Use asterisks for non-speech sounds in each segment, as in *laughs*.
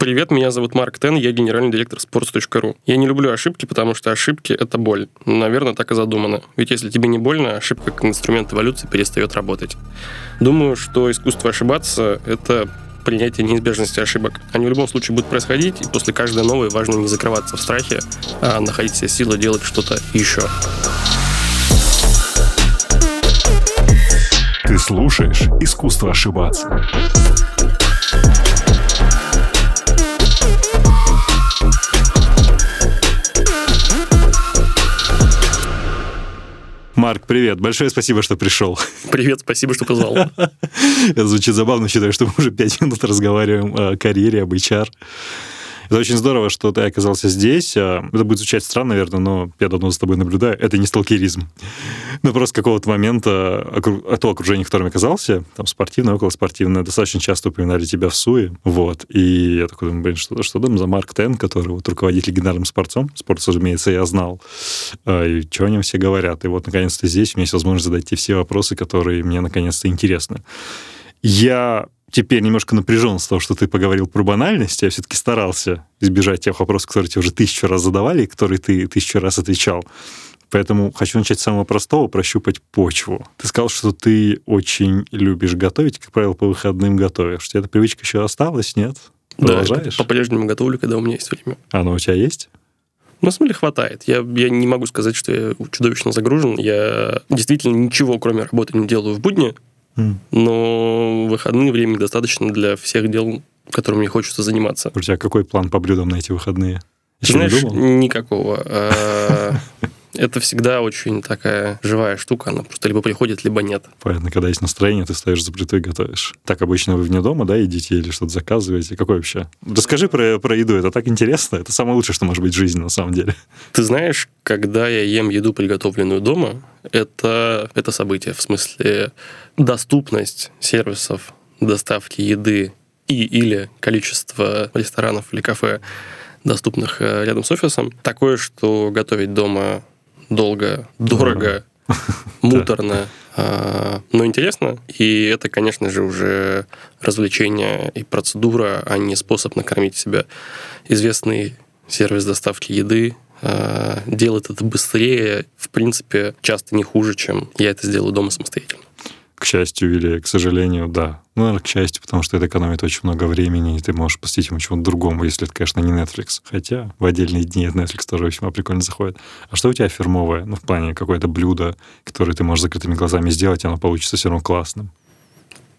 Привет, меня зовут Марк Тен, я генеральный директор sports.ru. Я не люблю ошибки, потому что ошибки — это боль. Наверное, так и задумано. Ведь если тебе не больно, ошибка как инструмент эволюции перестает работать. Думаю, что искусство ошибаться — это принятие неизбежности ошибок. Они в любом случае будут происходить, и после каждой новой важно не закрываться в страхе, а находить себе силы делать что-то еще. Ты слушаешь «Искусство ошибаться». Марк, привет. Большое спасибо, что пришел. *laughs* Привет, спасибо, что позвал. *laughs* Это звучит забавно, считаю, что мы уже пять минут разговариваем о карьере, об HR. Это очень здорово, что ты оказался здесь. А, это будет звучать странно, наверное, но я давно за тобой наблюдаю. Это не сталкеризм. *laughs* Ну, просто какого-то момента а то окружение, в котором я оказался, там спортивное, околоспортивное, достаточно часто упоминали тебя в СУИ. Вот. И я такой думаю, блин, что, что там за Марк Тен, который вот руководит легендарным спортом. Спорт, разумеется, я знал. А, и что они все говорят. И вот, наконец-то, здесь у меня есть возможность задать те все вопросы, которые мне, наконец-то, интересны. Я теперь немножко напряжен с того, что ты поговорил про банальность. Я все-таки старался избежать тех вопросов, которые тебе уже тысячу раз задавали, и которые ты тысячу раз отвечал. Поэтому хочу начать с самого простого, прощупать почву. Ты сказал, что ты очень любишь готовить, как правило, по выходным готовишь. У тебя эта привычка еще осталась, нет? Продолжаешь? Да, по-прежнему готовлю, когда у меня есть время. Оно у тебя есть? На самом деле хватает. Я, я не могу сказать, что я чудовищно загружен. Я действительно ничего, кроме работы, не делаю в будни. Но выходные времени достаточно для всех дел, которыми мне хочется заниматься. У тебя какой план по блюдам на эти выходные? Еще Знаешь, не думал? никакого. *laughs* Это всегда очень такая живая штука, она просто либо приходит, либо нет. Понятно, когда есть настроение, ты стоишь за плитой и готовишь. Так обычно вы вне дома, да, едите или что-то заказываете? Какой вообще? Расскажи про, про еду, это так интересно, это самое лучшее, что может быть в жизни на самом деле. Ты знаешь, когда я ем еду, приготовленную дома, это, это событие, в смысле доступность сервисов доставки еды и или количество ресторанов или кафе, доступных э, рядом с офисом, такое, что готовить дома долго, дорого, *laughs* муторно, а, но интересно. И это, конечно же, уже развлечение и процедура, а не способ накормить себя. Известный сервис доставки еды а, делает это быстрее, в принципе, часто не хуже, чем я это сделаю дома самостоятельно к счастью или к сожалению, да. Ну, наверное, к счастью, потому что это экономит очень много времени, и ты можешь посвятить ему чему-то другому, если это, конечно, не Netflix. Хотя в отдельные дни Netflix тоже весьма прикольно заходит. А что у тебя фирмовое? Ну, в плане какое-то блюдо, которое ты можешь закрытыми глазами сделать, и оно получится все равно классным.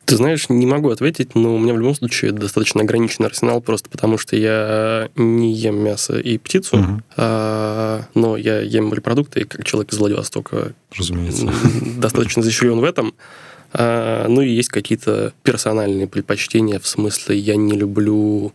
Ты знаешь, не могу ответить, но у меня в любом случае достаточно ограниченный арсенал, просто потому что я не ем мясо и птицу, угу. а, но я ем морепродукты, и как человек из Владивостока Разумеется. достаточно защищен в этом. А, ну и есть какие-то персональные предпочтения, в смысле я не люблю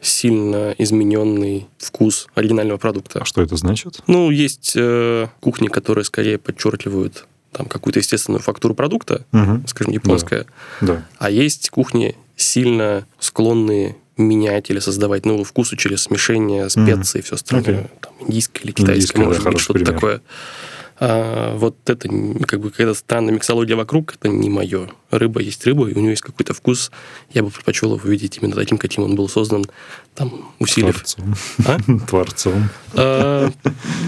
сильно измененный вкус оригинального продукта. А что это значит? Ну, есть э, кухни, которые скорее подчеркивают там какую-то естественную фактуру продукта, угу. скажем, японская. Да. Да. А есть кухни сильно склонные менять или создавать новый вкус через смешение специй mm. и все остальное. Okay. Там, индийское или китайское, может быть, что-то такое. А, вот это, как бы, когда странная миксология вокруг, это не мое. Рыба есть рыба, и у нее есть какой-то вкус. Я бы предпочел его увидеть именно таким, каким он был создан, там, усилив... Творцом. А? *laughs* Творцом. А,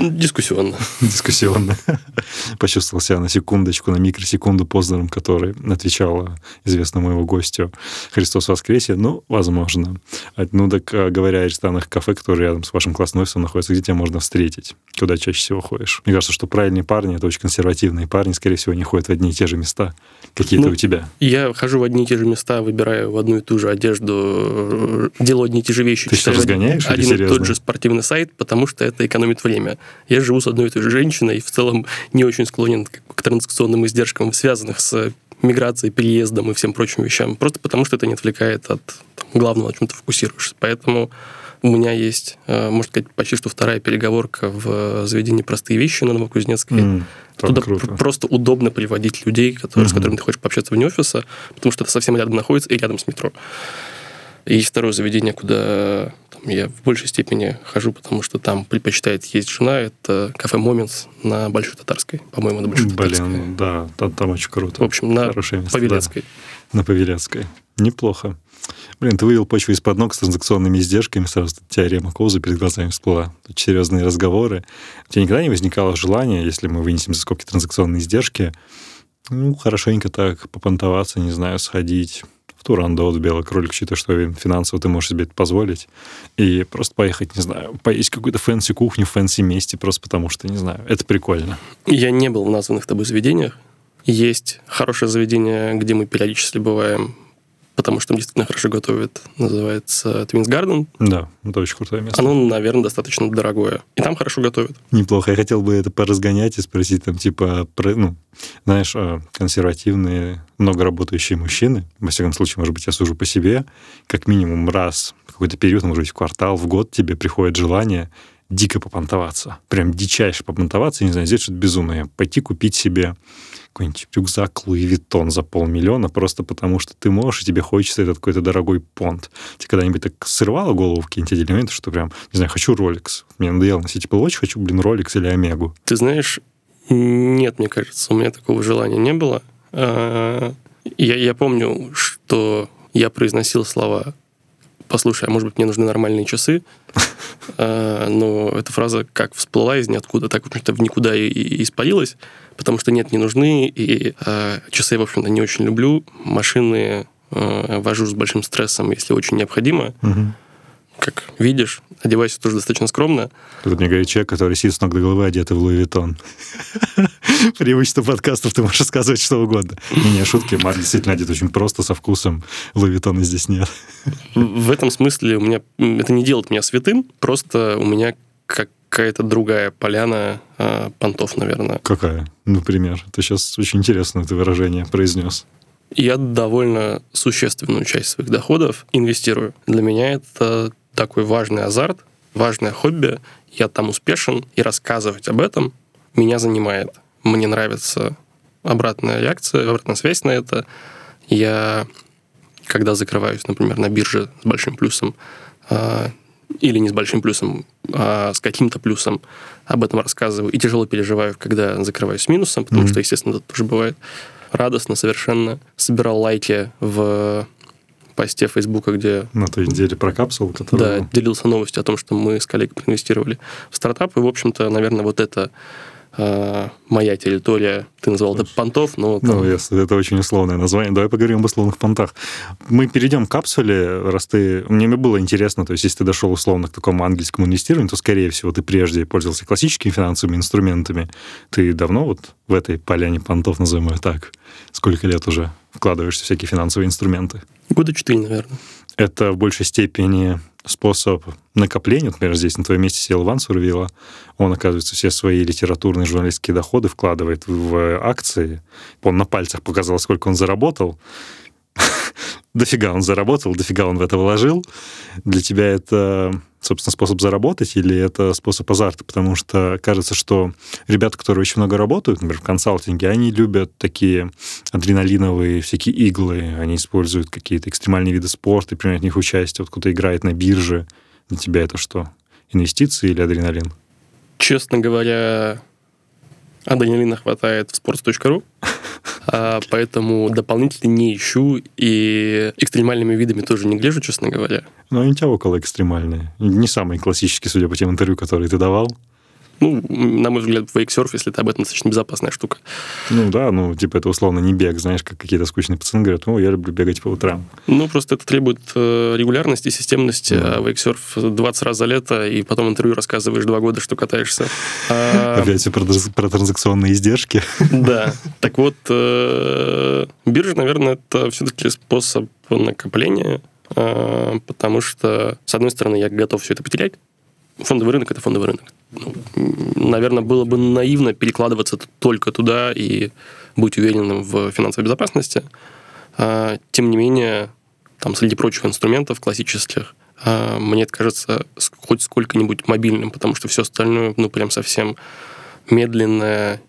дискуссионно. *laughs* Дискуссионно. *laughs* Почувствовал себя на секундочку, на микросекунду Познером, который отвечал известному его гостю «Христос воскресе». Ну, возможно. Ну, так а, говоря о ресторанах кафе, которые рядом с вашим классным офисом находятся, где тебя можно встретить? Куда чаще всего ходишь? Мне кажется, что правильные парни — это очень консервативные парни, скорее всего, не ходят в одни и те же места, какие-то ну, у тебя. Я хожу в одни и те же места, выбираю в одну и ту же одежду, делаю одни и те же вещи. Ты что, разгоняешь Один и тот же спортивный сайт, потому что это экономит время. Я живу с одной и той же женщиной и в целом не очень склонен к транзакционным издержкам, связанных с миграцией, переездом и всем прочим вещам. Просто потому что это не отвлекает от там, главного, на чем ты фокусируешься. Поэтому у меня есть, э, можно сказать, почти что вторая переговорка в заведении «Простые вещи» на Новокузнецкой. Mm, Туда круто. просто удобно приводить людей, которые, mm-hmm. с которыми ты хочешь пообщаться вне офиса, потому что это совсем рядом находится и рядом с метро. И второе заведение, куда там, я в большей степени хожу, потому что там предпочитает есть жена. Это кафе «Моментс» на Большой Татарской. По-моему, на Большой Татарской. Блин, да, там, там очень круто. В общем, на Павелецкой. Да. На Павелецкой. Неплохо. Блин, ты вывел почву из-под ног с транзакционными издержками, сразу теорема Коуза перед глазами всплыла. Тут серьезные разговоры. У тебя никогда не возникало желания, если мы вынесем за скобки транзакционные издержки, ну, хорошенько так попонтоваться, не знаю, сходить в Турандот, белый кролик, считая, что финансово ты можешь себе это позволить, и просто поехать, не знаю, поесть какую-то fancy кухню в fancy месте, просто потому что, не знаю, это прикольно. Я не был в названных тобой заведениях. Есть хорошее заведение, где мы периодически бываем потому что там действительно хорошо готовят. Называется Twins Garden. Да, это очень крутое место. Оно, наверное, достаточно дорогое. И там хорошо готовят. Неплохо. Я хотел бы это поразгонять и спросить там, типа, про, ну, знаешь, а, консервативные, много работающие мужчины, во всяком случае, может быть, я сужу по себе, как минимум раз в какой-то период, может быть, в квартал, в год тебе приходит желание дико попонтоваться. Прям дичайше попонтоваться, не знаю, сделать что-то безумное. Пойти купить себе какой-нибудь рюкзак Луи Виттон за полмиллиона, просто потому что ты можешь, и тебе хочется этот какой-то дорогой понт. Тебе когда-нибудь так срывало голову в какие-нибудь элементы, что прям, не знаю, хочу Rolex. Мне надоело носить Apple Watch, хочу, блин, Rolex или Омегу. Ты знаешь, нет, мне кажется, у меня такого желания не было. А, я, я помню, что я произносил слова послушай, а может быть, мне нужны нормальные часы? *laughs* А, но эта фраза как всплыла из ниоткуда, так, в общем-то, в никуда и, испарилась, потому что нет, не нужны, и э, часы я, в общем-то, не очень люблю. Машины э, вожу с большим стрессом, если очень необходимо. Как видишь, одеваюсь тоже достаточно скромно. Тут мне говорит человек, который сидит с ног до головы, одетый в Луи Виттон. *laughs* Преимущество подкастов, ты можешь рассказывать что угодно. Не, шутки, Марк действительно одет очень просто, со вкусом. Луи Виттона здесь нет. В этом смысле у меня это не делает меня святым, просто у меня какая-то другая поляна э, понтов, наверное. Какая? Например, ты сейчас очень интересно это выражение произнес. Я довольно существенную часть своих доходов инвестирую. Для меня это такой важный азарт, важное хобби. Я там успешен, и рассказывать об этом меня занимает. Мне нравится обратная реакция, обратная связь на это. Я, когда закрываюсь, например, на бирже с большим плюсом, а, или не с большим плюсом, а с каким-то плюсом, об этом рассказываю. И тяжело переживаю, когда закрываюсь с минусом, потому mm-hmm. что, естественно, это тоже бывает радостно совершенно. Собирал лайки в посте Фейсбука, где... На той неделе про капсулу, которую... Да, делился новостью о том, что мы с коллегой инвестировали в стартап. И, в общем-то, наверное, вот это э, моя территория. Ты назвал это понтов, но... Там... Ну, если это очень условное название. Давай поговорим об условных понтах. Мы перейдем к капсуле, раз ты... Мне было интересно, то есть если ты дошел условно к такому ангельскому инвестированию, то, скорее всего, ты прежде пользовался классическими финансовыми инструментами. Ты давно вот в этой поляне понтов, назовем ее так, сколько лет уже вкладываешься в всякие финансовые инструменты? Года четыре, наверное. Это в большей степени способ накопления. Например, здесь на твоем месте сел Иван Сурвила. Он, оказывается, все свои литературные журналистские доходы вкладывает в акции. Он на пальцах показал, сколько он заработал. *laughs* дофига он заработал, дофига он в это вложил. Для тебя это собственно, способ заработать или это способ азарта? Потому что кажется, что ребята, которые очень много работают, например, в консалтинге, они любят такие адреналиновые всякие иглы, они используют какие-то экстремальные виды спорта принимают в них участие. Вот кто-то играет на бирже. Для тебя это что? Инвестиции или адреналин? Честно говоря, адреналина хватает в sports.ru. А, поэтому дополнительно не ищу и экстремальными видами тоже не гляжу, честно говоря. Но они у тебя около экстремальные. Не самые классические, судя по тем интервью, которые ты давал. Ну, на мой взгляд, вейксерф, если ты об этом, достаточно безопасная штука. Ну да, ну, типа, это условно не бег, знаешь, как какие-то скучные пацаны говорят, ну, я люблю бегать по утрам. Ну, просто это требует э, регулярности, системности, да. а вейксерф 20 раз за лето, и потом интервью рассказываешь два года, что катаешься. *laughs* А... Опять про, про транзакционные издержки. *laughs* Да. Так вот, э, биржа, наверное, это все-таки способ накопления, э, потому что, с одной стороны, я готов все это потерять, фондовый рынок – это фондовый рынок. Наверное, было бы наивно перекладываться только туда и быть уверенным в финансовой безопасности. А, тем не менее, там среди прочих инструментов классических, а, мне это кажется хоть сколько-нибудь мобильным, потому что все остальное, ну, прям совсем медленное,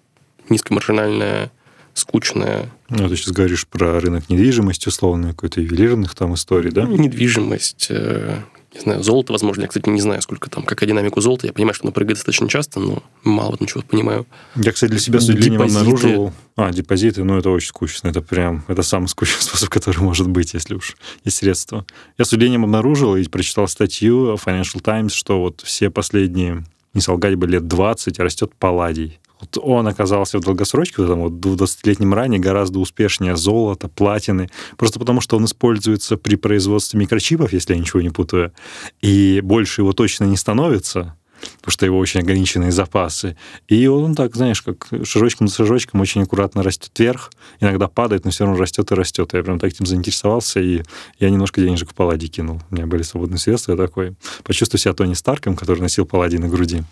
низкомаржинальное, скучное. Ну, ты сейчас говоришь про рынок недвижимости, условно, какой-то ювелирных там историй, да? Недвижимость, э, не знаю, золото, возможно. Я, кстати, не знаю, сколько там, какая динамика золота. Я понимаю, что оно прыгает достаточно часто, но мало в этом чего понимаю. Я, кстати, для себя с удивлением обнаружил... А, депозиты, ну, это очень скучно. Это прям, это самый скучный *laughs* способ, который может быть, если уж есть средства. Я с удивлением обнаружил и прочитал статью Financial Times, что вот все последние, не солгать бы, лет 20 растет палладий вот он оказался в долгосрочке, в этом вот 20-летнем ране, гораздо успешнее золота, платины, просто потому что он используется при производстве микрочипов, если я ничего не путаю, и больше его точно не становится, потому что его очень ограниченные запасы. И он так, знаешь, как шажочком за шажочком очень аккуратно растет вверх, иногда падает, но все равно растет и растет. Я прям так этим заинтересовался, и я немножко денежек в палладе кинул. У меня были свободные средства, я такой почувствую себя Тони Старком, который носил паллади на груди.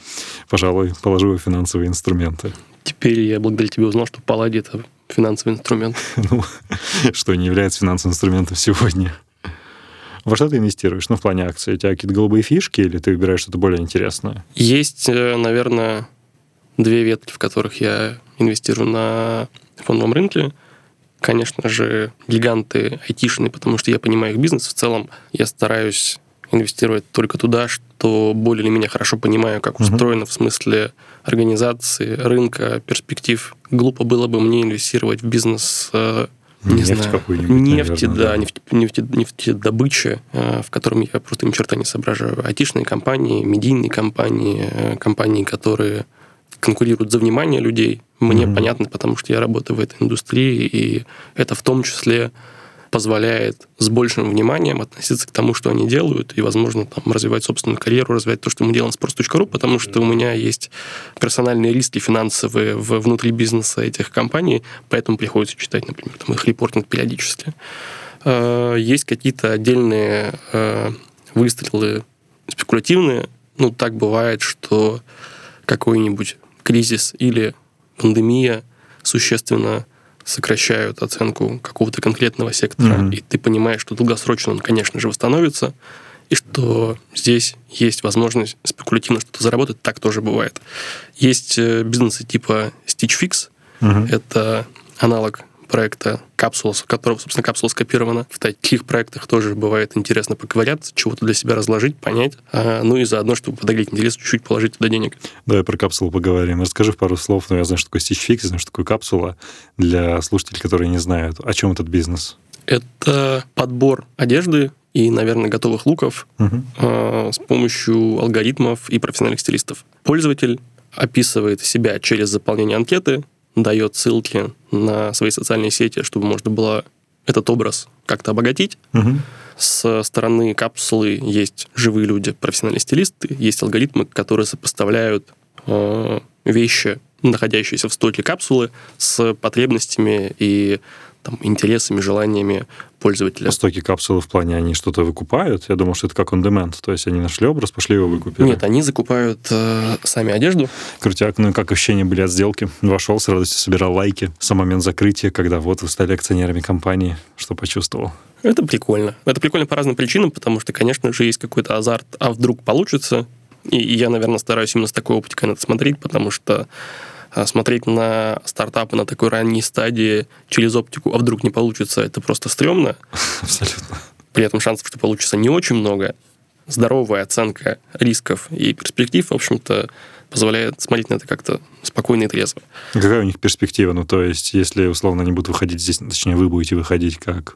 Пожалуй, положу его финансовые инструменты. Теперь я благодаря тебе узнал, что паллади — это финансовый инструмент. *laughs* ну, что не является финансовым инструментом сегодня. Во что ты инвестируешь? Ну, в плане акций. У тебя какие-то голубые фишки или ты выбираешь что-то более интересное? Есть, э, наверное, две ветки, в которых я инвестирую на фондовом рынке. Конечно же, гиганты айтишные, потому что я понимаю их бизнес. В целом я стараюсь инвестировать только туда, что более или менее хорошо понимаю, как устроено uh-huh. в смысле организации, рынка, перспектив. Глупо было бы мне инвестировать в бизнес э, не нефть знаю, нефти, наверное, да, да. Нефть, нефти, нефтедобыча, э, в котором я просто ни черта не соображаю. Айтишные компании, медийные компании, э, компании, которые конкурируют за внимание людей, мне mm-hmm. понятно, потому что я работаю в этой индустрии, и это в том числе позволяет с большим вниманием относиться к тому, что они делают, и, возможно, там, развивать собственную карьеру, развивать то, что мы делаем с Sports.ru, потому что у меня есть персональные риски финансовые в, внутри бизнеса этих компаний, поэтому приходится читать, например, там, их репортинг периодически. А, есть какие-то отдельные а, выстрелы спекулятивные. Ну, так бывает, что какой-нибудь кризис или пандемия существенно сокращают оценку какого-то конкретного сектора, mm-hmm. и ты понимаешь, что долгосрочно он, конечно же, восстановится, и что здесь есть возможность спекулятивно что-то заработать, так тоже бывает. Есть э, бизнесы типа Stitch Fix, mm-hmm. это аналог проекта капсула, с которого, собственно, капсула скопирована. В таких проектах тоже бывает интересно поковыряться, чего-то для себя разложить, понять, а, ну и заодно, чтобы подогреть интерес, чуть-чуть положить туда денег. Давай про капсулу поговорим. Расскажи в пару слов, ну, я знаю, что такое Stitch Fix, знаю, что такое капсула, для слушателей, которые не знают, о чем этот бизнес. Это подбор одежды и, наверное, готовых луков угу. э, с помощью алгоритмов и профессиональных стилистов. Пользователь описывает себя через заполнение анкеты, дает ссылки на свои социальные сети, чтобы можно было этот образ как-то обогатить. Угу. С стороны капсулы есть живые люди, профессиональные стилисты, есть алгоритмы, которые сопоставляют э, вещи, находящиеся в стоке капсулы, с потребностями и там, интересами, желаниями пользователя. Стоки капсулы в плане, они что-то выкупают? Я думал, что это как on demand, то есть они нашли образ, пошли его выкупили. Нет, они закупают э, сами одежду. Крутяк, ну и как ощущения были от сделки? Вошел, с радостью собирал лайки. Сам момент закрытия, когда вот вы стали акционерами компании, что почувствовал? Это прикольно. Это прикольно по разным причинам, потому что, конечно же, есть какой-то азарт, а вдруг получится. И, и я, наверное, стараюсь именно с такой оптикой на это смотреть, потому что смотреть на стартапы на такой ранней стадии через оптику, а вдруг не получится, это просто стрёмно. *laughs* Абсолютно. При этом шансов, что получится не очень много. Здоровая оценка рисков и перспектив, в общем-то, позволяет смотреть на это как-то спокойно и трезво. Какая у них перспектива? Ну, то есть, если, условно, они будут выходить здесь, точнее, вы будете выходить как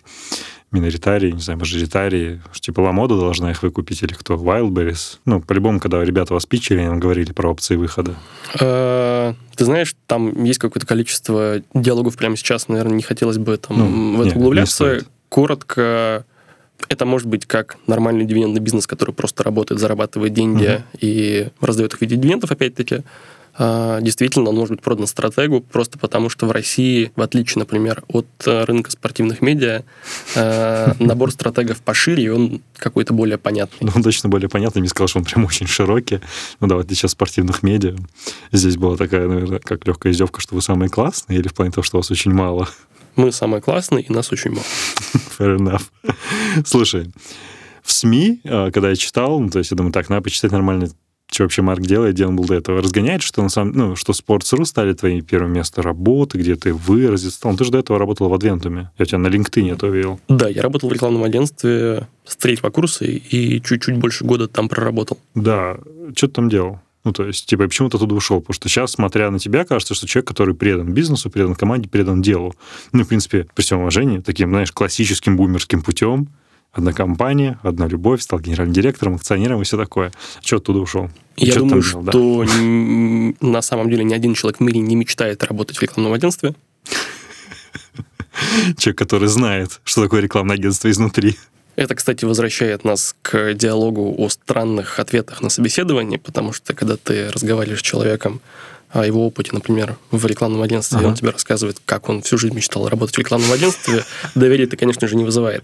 миноритарии, не знаю, мажоритарии, типа Ламода должна их выкупить или кто? Wildberries? Ну, по-любому, когда ребята вас питчили, они говорили про опции выхода. Э, ты знаешь, там есть какое-то количество диалогов прямо сейчас, наверное, не хотелось бы там ну, в это углубляться. Коротко, это может быть как нормальный дивидендный бизнес, который просто работает, зарабатывает деньги угу. и раздает их в виде дивидендов, опять-таки. А, действительно, он может быть продан стратегу, просто потому что в России, в отличие, например, от э, рынка спортивных медиа, э, *laughs* набор стратегов пошире, и он какой-то более понятный. Ну, он точно более понятный. Не сказал, что он прям очень широкий. Ну да, в отличие от спортивных медиа. Здесь была такая, наверное, как легкая издевка, что вы самые классные, или в плане того, что вас очень мало? Мы самые классные, и нас очень мало. *laughs* Fair enough. Слушай, в СМИ, э, когда я читал, ну, то есть я думаю, так, надо почитать нормальный что вообще Марк делает, где он был до этого. Разгоняет, что на самом ну, что Sports.ru стали твоим первым местом работы, где ты выразить стал. Ты же до этого работал в Адвентуме. Я тебя на LinkedIn это увидел. Да, я работал в рекламном агентстве с третьего курса и чуть-чуть больше года там проработал. Да. Что ты там делал? Ну, то есть, типа, почему ты оттуда ушел? Потому что сейчас, смотря на тебя, кажется, что человек, который предан бизнесу, предан команде, предан делу. Ну, в принципе, при всем уважении, таким, знаешь, классическим бумерским путем, одна компания, одна любовь, стал генеральным директором, акционером и все такое. Что оттуда ушел? Я что думаю, что да? на самом деле ни один человек в мире не мечтает работать в рекламном агентстве. *laughs* Человек, который знает, что такое рекламное агентство изнутри. Это, кстати, возвращает нас к диалогу о странных ответах на собеседование, потому что когда ты разговариваешь с человеком, о его опыте, например, в рекламном агентстве, ага. он тебе рассказывает, как он всю жизнь мечтал работать в рекламном агентстве, *laughs* доверие это, конечно же, не вызывает.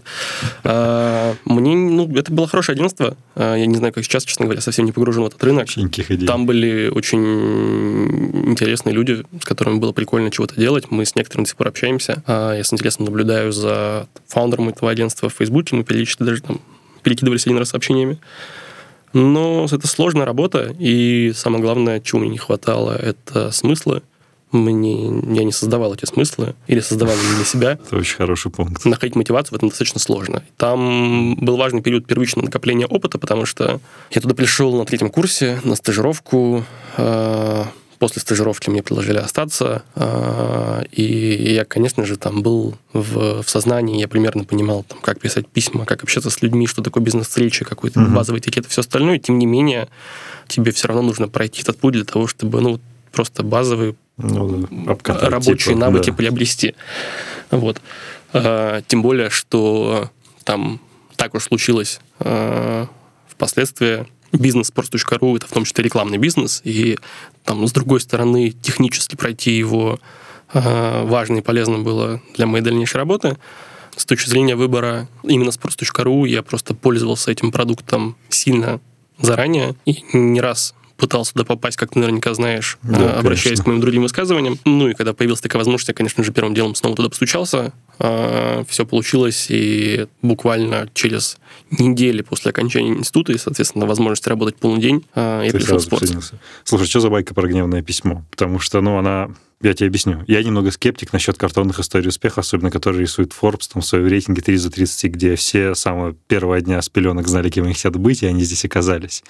А, мне, ну, это было хорошее агентство. А, я не знаю, как сейчас, честно говоря, совсем не погружен в этот рынок. Там были очень интересные люди, с которыми было прикольно чего-то делать. Мы с некоторыми до сих пор общаемся. А, я с интересом наблюдаю за фаундером этого агентства в Фейсбуке. Мы периодически даже там перекидывались один раз сообщениями. Но это сложная работа, и самое главное, чего мне не хватало, это смысла. Мне, я не создавал эти смыслы, или создавал для себя. Это очень хороший пункт. Находить мотивацию в этом достаточно сложно. Там был важный период первичного накопления опыта, потому что я туда пришел на третьем курсе, на стажировку, а, После стажировки мне предложили остаться, а, и я, конечно же, там был в, в сознании, я примерно понимал, там, как писать письма, как общаться с людьми, что такое бизнес-встречи, какой-то угу. базовый этикет и все остальное. Тем не менее, тебе все равно нужно пройти этот путь для того, чтобы ну, просто базовые ну, обкатать, рабочие типа, навыки да. приобрести. Вот. А, тем более, что там так уж случилось а, впоследствии, бизнес sports.ru это в том числе рекламный бизнес, и там, с другой стороны, технически пройти его э, важно и полезно было для моей дальнейшей работы. С точки зрения выбора именно sports.ru я просто пользовался этим продуктом сильно заранее и не раз пытался туда попасть, как ты наверняка знаешь, да, обращаясь конечно. к моим другим высказываниям. Ну и когда появилась такая возможность, я, конечно же, первым делом снова туда постучался. А, все получилось, и буквально через недели после окончания института и, соответственно, возможности работать полный день, а, я пришел в спорт. Слушай, что за байка про гневное письмо? Потому что, ну, она я тебе объясню. Я немного скептик насчет картонных историй успеха, особенно которые рисует Forbes там, в своем рейтинге 3 за 30, где все с самого первого дня с пеленок знали, кем они хотят быть, и они здесь оказались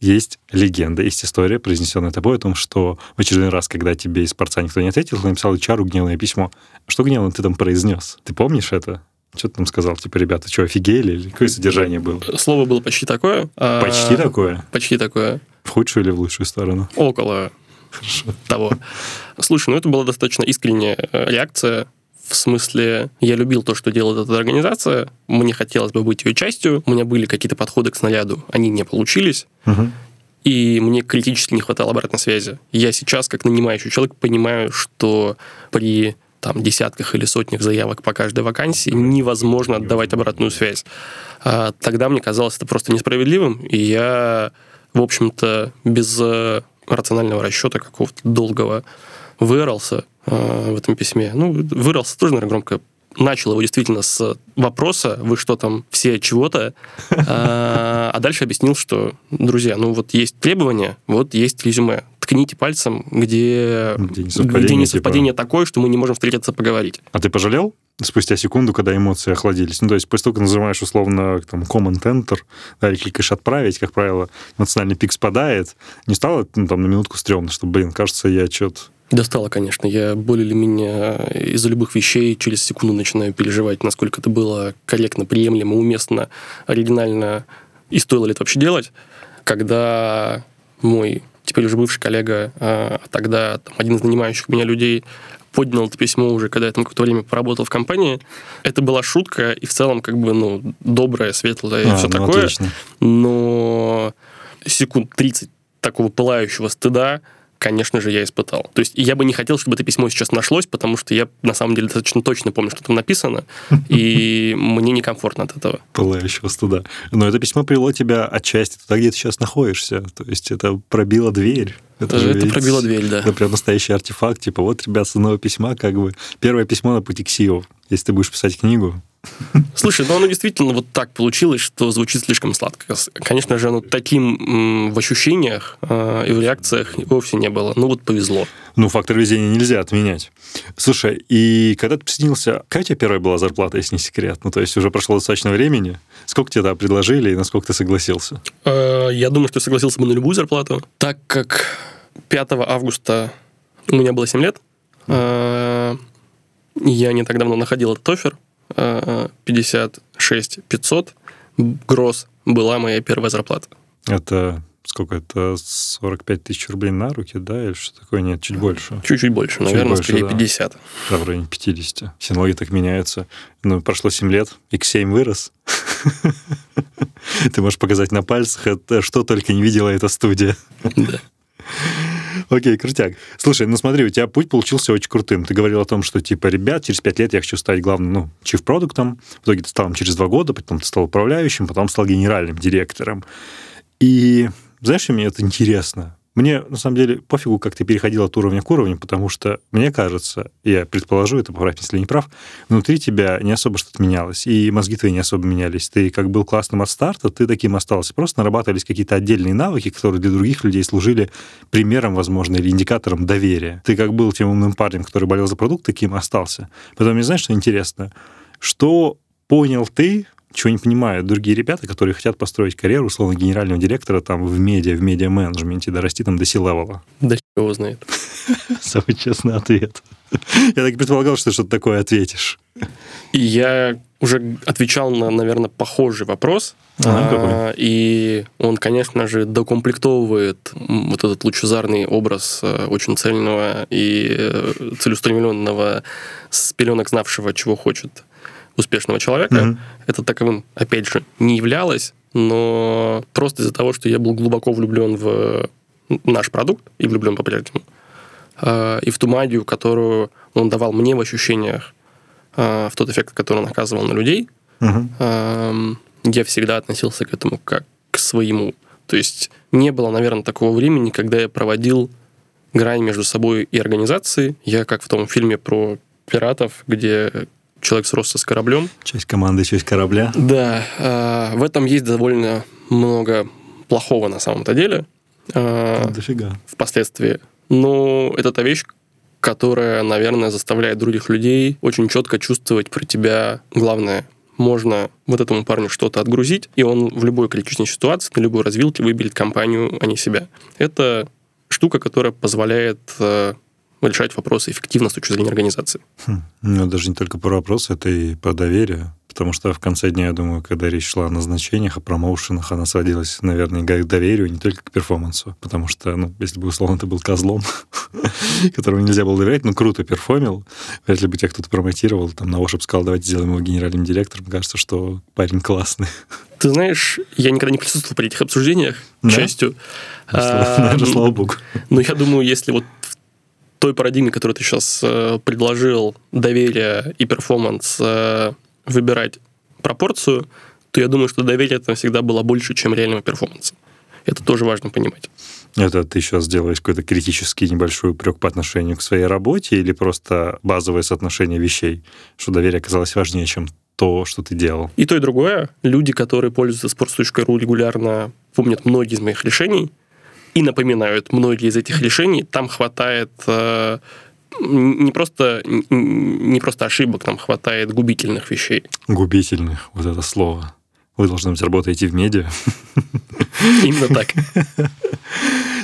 есть легенда, есть история, произнесенная тобой о том, что в очередной раз, когда тебе из спорца никто не ответил, ты написал HR гневное письмо. Что гневно ты там произнес? Ты помнишь это? Что ты там сказал? Типа, ребята, что, офигели? Или какое содержание было? Слово было почти такое. А, почти такое? Почти такое. В худшую или в лучшую сторону? Около Хорошо. того. Слушай, ну это была достаточно искренняя э, реакция в смысле, я любил то, что делает эта организация, мне хотелось бы быть ее частью, у меня были какие-то подходы к снаряду, они не получились, угу. и мне критически не хватало обратной связи. Я сейчас, как нанимающий человек, понимаю, что при там, десятках или сотнях заявок по каждой вакансии невозможно отдавать обратную связь. А тогда мне казалось это просто несправедливым, и я, в общем-то, без э, рационального расчета какого-то долгого вырался э, в этом письме. Ну, вырался тоже, наверное, громко. Начал его действительно с вопроса, вы что там, все чего-то, а, а дальше объяснил, что, друзья, ну вот есть требования, вот есть резюме. Ткните пальцем, где, где несовпадение типа... такое, что мы не можем встретиться поговорить. А ты пожалел? спустя секунду, когда эмоции охладились. Ну, то есть после того, как называешь условно там command enter, да, и кликаешь отправить, как правило, эмоциональный пик спадает, не стало ну, там на минутку стрёмно, что, блин, кажется, я что-то Достало, конечно. Я более или менее из-за любых вещей через секунду начинаю переживать, насколько это было корректно, приемлемо, уместно, оригинально и стоило ли это вообще делать. Когда мой теперь уже бывший коллега, а тогда там, один из нанимающих меня людей поднял это письмо уже, когда я там какое-то время поработал в компании. Это была шутка и в целом как бы, ну, добрая, светлая и а, все ну, такое. Отлично. Но секунд 30 такого пылающего стыда, конечно же, я испытал. То есть я бы не хотел, чтобы это письмо сейчас нашлось, потому что я на самом деле достаточно точно помню, что там написано, и *laughs* мне некомфортно от этого. Пылающего стыда. Но это письмо привело тебя отчасти туда, где ты сейчас находишься. То есть это пробило дверь. Это, же это пробило дверь, да. Это прям настоящий артефакт. Типа, вот, ребят, с одного письма, как бы, первое письмо на пути к SEO. Если ты будешь писать книгу, Слушай, ну оно действительно вот так получилось, что звучит слишком сладко. Конечно же, оно таким в ощущениях э, и в реакциях вовсе не было. Ну вот повезло. Ну, фактор везения нельзя отменять. Слушай, и когда ты присоединился, какая у тебя первая была зарплата, если не секрет? Ну, то есть уже прошло достаточно времени. Сколько тебе тогда предложили и насколько ты согласился? Э, я думаю, что согласился бы на любую зарплату, так как 5 августа у меня было 7 лет. Э, я не так давно находил этот офер. 56 500 гроз была моя первая зарплата. Это сколько это, 45 тысяч рублей на руки, да, или что такое? Нет, чуть больше. Чуть-чуть больше, чуть наверное, больше, скорее да. 50. Да, в районе 50. Все налоги так меняются. Ну, прошло 7 лет, X7 вырос. *laughs* Ты можешь показать на пальцах, это что только не видела эта студия. Да. Окей, крутяк. Слушай, ну смотри, у тебя путь получился очень крутым. Ты говорил о том, что, типа, ребят, через пять лет я хочу стать главным, ну, чиф-продуктом. В итоге ты стал через два года, потом ты стал управляющим, потом стал генеральным директором. И знаешь, мне это интересно? Мне, на самом деле, пофигу, как ты переходил от уровня к уровню, потому что, мне кажется, я предположу, это поправь, если не прав, внутри тебя не особо что-то менялось, и мозги твои не особо менялись. Ты как был классным от старта, ты таким остался. Просто нарабатывались какие-то отдельные навыки, которые для других людей служили примером, возможно, или индикатором доверия. Ты как был тем умным парнем, который болел за продукт, таким остался. Потом, мне знаешь, что интересно? Что понял ты чего не понимают другие ребята, которые хотят построить карьеру, условно, генерального директора там в медиа, в медиа-менеджменте, дорасти там до C-левела? Да его знает. *laughs* Самый честный ответ. Я так предполагал, что что-то такое ответишь. И я уже отвечал на, наверное, похожий вопрос. А, и он, конечно же, докомплектовывает вот этот лучезарный образ э, очень цельного и э, целеустремленного, с пеленок знавшего, чего хочет успешного человека. Mm-hmm. Это таковым, опять же, не являлось, но просто из-за того, что я был глубоко влюблен в наш продукт и влюблен по-прежнему, а, и в ту магию, которую он давал мне в ощущениях, а, в тот эффект, который он оказывал на людей, mm-hmm. я всегда относился к этому как к своему. То есть не было, наверное, такого времени, когда я проводил грань между собой и организацией. Я как в том фильме про пиратов, где человек сросся с кораблем. Часть команды, часть корабля. Да, э, в этом есть довольно много плохого на самом-то деле. Э, Дофига. Впоследствии. Но это та вещь, которая, наверное, заставляет других людей очень четко чувствовать про тебя главное. Можно вот этому парню что-то отгрузить, и он в любой критичной ситуации, на любой развилке выберет компанию, а не себя. Это штука, которая позволяет э, решать вопросы эффективно с точки зрения организации. Хм. Ну, даже не только про вопросы, это и по доверию. Потому что в конце дня, я думаю, когда речь шла о назначениях, о промоушенах, она сводилась, наверное, к доверию, не только к перформансу. Потому что, ну, если бы, условно, ты был козлом, *laughs* которому нельзя было доверять, ну, круто перформил, вряд ли бы тебя кто-то промотировал, там, на ошиб сказал, давайте сделаем его генеральным директором, кажется, что парень классный. *laughs* Ты знаешь, я никогда не присутствовал при этих обсуждениях, к счастью. *laughs* Наверное, слава богу. Но я думаю, если вот той парадигме, которую ты сейчас э, предложил, доверие и перформанс, э, выбирать пропорцию, то я думаю, что доверие там всегда было больше, чем реального перформанса. Это тоже важно понимать. Это ты сейчас делаешь какой-то критический небольшой упрек по отношению к своей работе или просто базовое соотношение вещей, что доверие оказалось важнее, чем то, что ты делал? И то, и другое. Люди, которые пользуются sports.ru регулярно, помнят многие из моих решений – и напоминают многие из этих решений. Там хватает э, не просто, не просто ошибок, там хватает губительных вещей. Губительных, вот это слово. Вы, должны быть, работаете в медиа. *laughs* Именно так.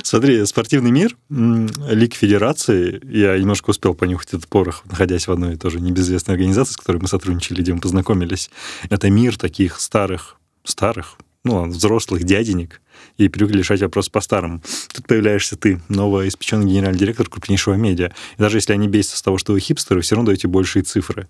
Смотри, спортивный мир, Лиг Федерации, я немножко успел понюхать этот порох, находясь в одной тоже небезвестной организации, с которой мы сотрудничали, где мы познакомились. Это мир таких старых, старых, ну, взрослых дяденек, и привыкли решать вопрос по-старому. Тут появляешься ты, новоиспеченный генеральный директор крупнейшего медиа. И даже если они бесятся с того, что вы хипстеры, все равно даете большие цифры.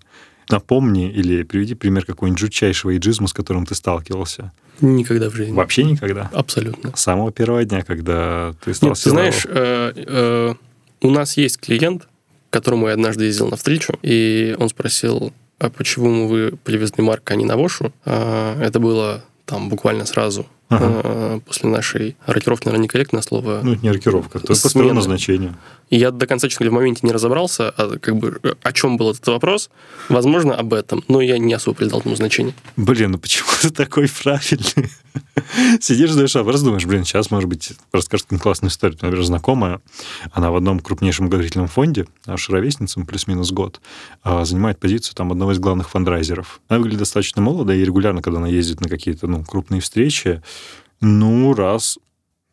Напомни или приведи пример какого-нибудь жутчайшего иджизма, с которым ты сталкивался. Никогда в жизни. Вообще никогда? Абсолютно. С самого первого дня, когда ты стал Нет, ты знаешь, э, э, у нас есть клиент, которому я однажды ездил на встречу, и он спросил, а почему вы привезли Марка, а не Навошу? А, это было там буквально сразу ага. после нашей рокировки, наверное, некорректное слово. Ну, это не рокировка, это постоянное назначение. И я до конца, честно говоря, в моменте не разобрался, а, как бы, о чем был этот вопрос. Возможно, об этом, но я не особо придал этому значения. Блин, ну почему ты такой правильный? Сидишь, а просто думаешь, блин, сейчас, может быть, расскажет классную историю. Например, знакомая, она в одном крупнейшем благотворительном фонде, наша ровесница, плюс-минус год, а, занимает позицию там одного из главных фандрайзеров. Она выглядит достаточно молодо, и регулярно, когда она ездит на какие-то ну, крупные встречи, ну, раз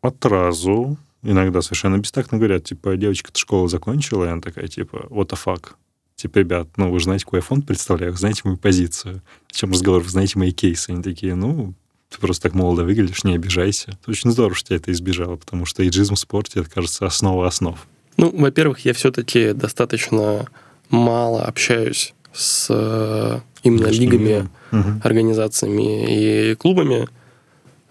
от разу иногда совершенно бестактно говорят, типа, девочка-то школу закончила, и она такая, типа, what the fuck? Типа, ребят, ну, вы же знаете, какой я фонд представляю, знаете мою позицию. О чем разговор, вы знаете мои кейсы. Они такие, ну, ты просто так молодо выглядишь, не обижайся. Это очень здорово, что тебя это избежало, потому что иджизм в спорте, это, кажется, основа основ. Ну, во-первых, я все-таки достаточно мало общаюсь с э, именно Конечно, лигами, угу. организациями и клубами.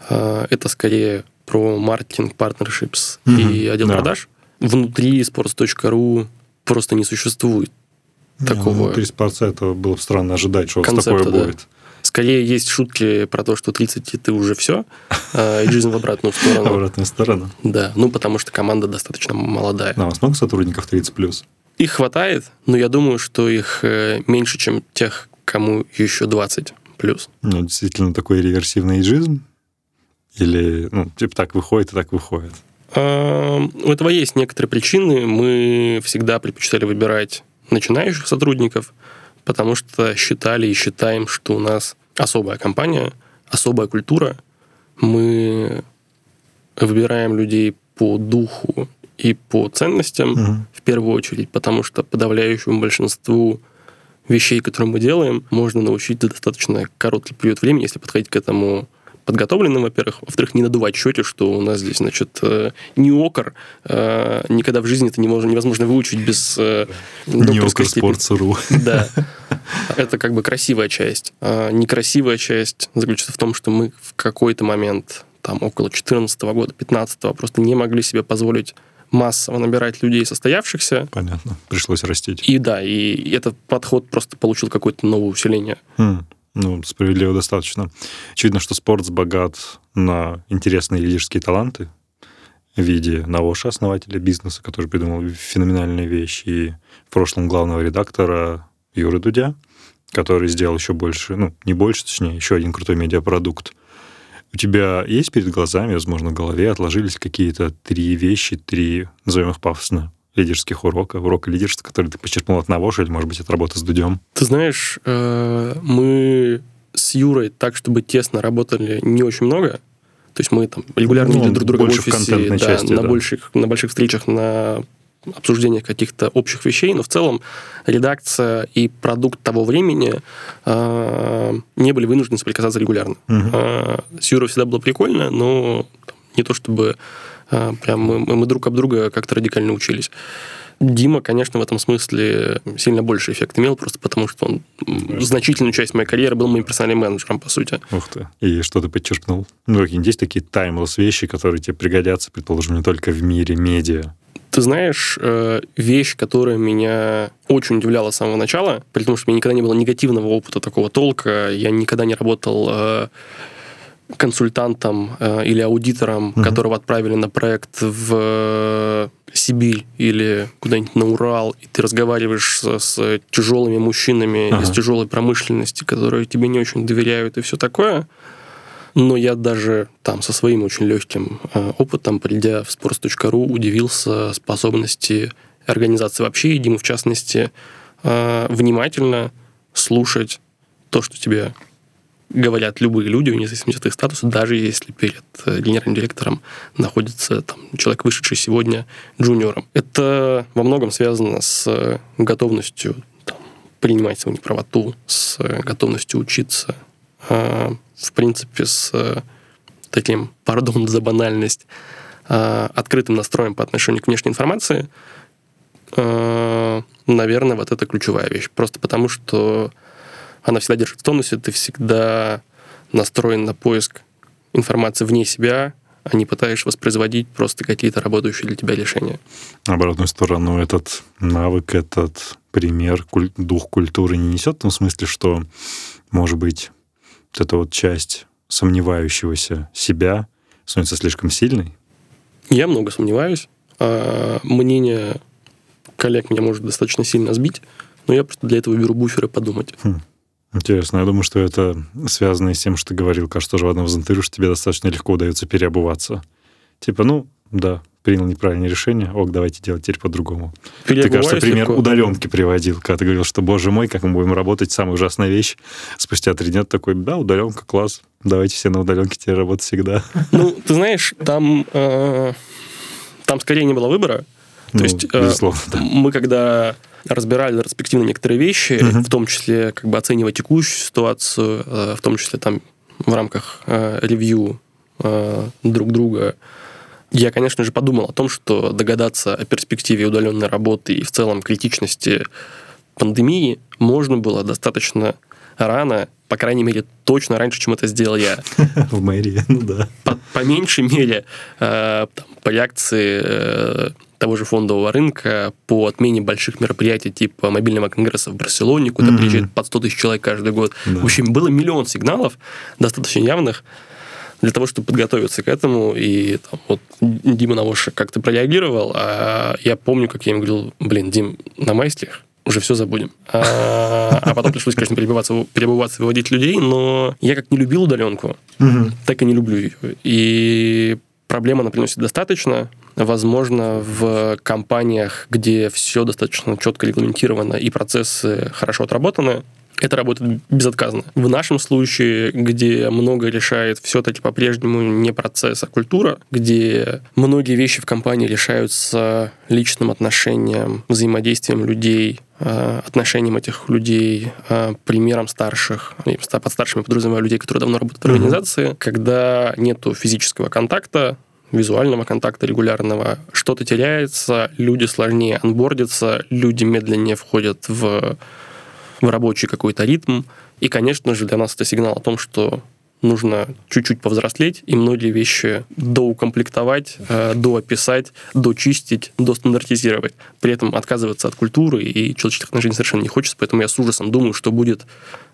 Э, это скорее про маркетинг, partnerships угу. и отдел да. продаж. Внутри sports.ru просто не существует не, такого... Ну, внутри спорта это было бы странно ожидать, что такое да. будет. Скорее есть шутки про то, что 30 и ты уже все, а, и жизнь в обратную сторону. *laughs* Обратную сторону. Да, ну потому что команда достаточно молодая. А у вас много сотрудников 30 плюс? Их хватает, но я думаю, что их э, меньше, чем тех, кому еще 20 плюс. Ну, действительно, такой реверсивный эйджизм? Или, ну, типа так выходит и так выходит? А, у этого есть некоторые причины. Мы всегда предпочитали выбирать начинающих сотрудников, потому что считали и считаем, что у нас особая компания, особая культура. Мы выбираем людей по духу и по ценностям угу. в первую очередь, потому что подавляющему большинству вещей, которые мы делаем, можно научить за достаточно короткий период времени, если подходить к этому подготовленным, во-первых. Во-вторых, не надувать счете, что у нас здесь, значит, э, не окор. Э, никогда в жизни это невозможно выучить без э, докторской степени. Да. *laughs* Это как бы красивая часть. А некрасивая часть заключается в том, что мы в какой-то момент, там, около 2014 года, 2015 просто не могли себе позволить массово набирать людей состоявшихся. Понятно. Пришлось растить. И да, и этот подход просто получил какое-то новое усиление. Хм. Ну, справедливо достаточно. Очевидно, что спорт богат на интересные лидерские таланты в виде Навоша, основателя бизнеса, который придумал феноменальные вещи, и в прошлом главного редактора Юры Дудя, который сделал еще больше, ну, не больше, точнее, еще один крутой медиапродукт. У тебя есть перед глазами, возможно, в голове отложились какие-то три вещи, три, назовем их пафосно, лидерских урока, урока лидерства, который ты почерпнул от Навоша или, может быть, от работы с Дудем? Ты знаешь, э, мы с Юрой так, чтобы тесно работали не очень много. То есть мы там регулярно ну, видели друг друга в офисе, да, части, на, да. Больших, на больших встречах, на обсуждениях каких-то общих вещей, но в целом редакция и продукт того времени э, не были вынуждены соприкасаться регулярно. Угу. Э, с Юрой всегда было прикольно, но не то чтобы прям мы, мы друг об друга как-то радикально учились. Дима, конечно, в этом смысле сильно больше эффект имел, просто потому что он Конечно. значительную часть моей карьеры был моим персональным менеджером, по сути. Ух ты. И что ты подчеркнул? Ну, какие есть такие таймлесс вещи, которые тебе пригодятся, предположим, не только в мире медиа? Ты знаешь, э, вещь, которая меня очень удивляла с самого начала, при том, что у меня никогда не было негативного опыта такого толка, я никогда не работал э, консультантом э, или аудитором, угу. которого отправили на проект в Сибирь или куда-нибудь на Урал, и ты разговариваешь с, с тяжелыми мужчинами ага. из тяжелой промышленности, которые тебе не очень доверяют и все такое. Но я даже там со своим очень легким э, опытом, придя в sports.ru, удивился способности организации вообще, и Димы в частности, э, внимательно слушать то, что тебе говорят любые люди, вне зависимости от их статуса, даже если перед э, генеральным директором находится там, человек, вышедший сегодня джуниором. Это во многом связано с готовностью там, принимать свою неправоту, с готовностью учиться, а, в принципе, с таким, пардон за банальность, а, открытым настроем по отношению к внешней информации, а, наверное, вот это ключевая вещь. Просто потому, что она всегда держит в тонусе, ты всегда настроен на поиск информации вне себя, а не пытаешься воспроизводить просто какие-то работающие для тебя решения. Обратную сторону, этот навык, этот пример, дух культуры не несет в том смысле, что, может быть, вот эта вот часть сомневающегося себя становится слишком сильной? Я много сомневаюсь. А, мнение коллег меня может достаточно сильно сбить, но я просто для этого беру буферы подумать. Хм. Интересно. Я думаю, что это связано с тем, что ты говорил, кажется, тоже в одном из интервью, что тебе достаточно легко удается переобуваться. Типа, ну, да, принял неправильное решение, ок, давайте делать теперь по-другому. Ты, кажется, пример легко. удаленки приводил, когда ты говорил, что, боже мой, как мы будем работать, самая ужасная вещь. Спустя три дня такой, да, удаленка, класс, давайте все на удаленке теперь работать всегда. Ну, ты знаешь, там, э, там скорее не было выбора. То ну, есть э, да. мы когда разбирали ретроспективно некоторые вещи, угу. в том числе как бы оценивая текущую ситуацию, э, в том числе там в рамках э, ревью э, друг друга, я, конечно же, подумал о том, что догадаться о перспективе удаленной работы и в целом критичности пандемии можно было достаточно рано, по крайней мере, точно раньше, чем это сделал я. *laughs* В мэрии, ну да. По, по меньшей мере, э, там, по реакции э, того же фондового рынка по отмене больших мероприятий типа мобильного конгресса в Барселоне, куда mm-hmm. приезжает под 100 тысяч человек каждый год. Да. В общем, было миллион сигналов, достаточно явных, для того, чтобы подготовиться к этому. И там, вот Дима Навоша как-то прореагировал, а я помню, как я ему говорил, блин, Дим, на майских уже все забудем. А, а потом пришлось, конечно, перебываться, перебываться, выводить людей, но я как не любил удаленку, угу. так и не люблю ее. И проблема она приносит достаточно. Возможно, в компаниях, где все достаточно четко регламентировано и процессы хорошо отработаны, это работает безотказно. В нашем случае, где много решает все-таки по-прежнему не процесс, а культура, где многие вещи в компании решаются личным отношением, взаимодействием людей, отношением этих людей, э, примером старших. Под старшими подразумеваю людей, которые давно работают в организации. Mm-hmm. Когда нету физического контакта, визуального контакта регулярного, что-то теряется, люди сложнее анбордятся, люди медленнее входят в в рабочий какой-то ритм. И, конечно же, для нас это сигнал о том, что нужно чуть-чуть повзрослеть и многие вещи доукомплектовать, э, доописать, дочистить, достандартизировать. При этом отказываться от культуры и человеческих отношений совершенно не хочется, поэтому я с ужасом думаю, что будет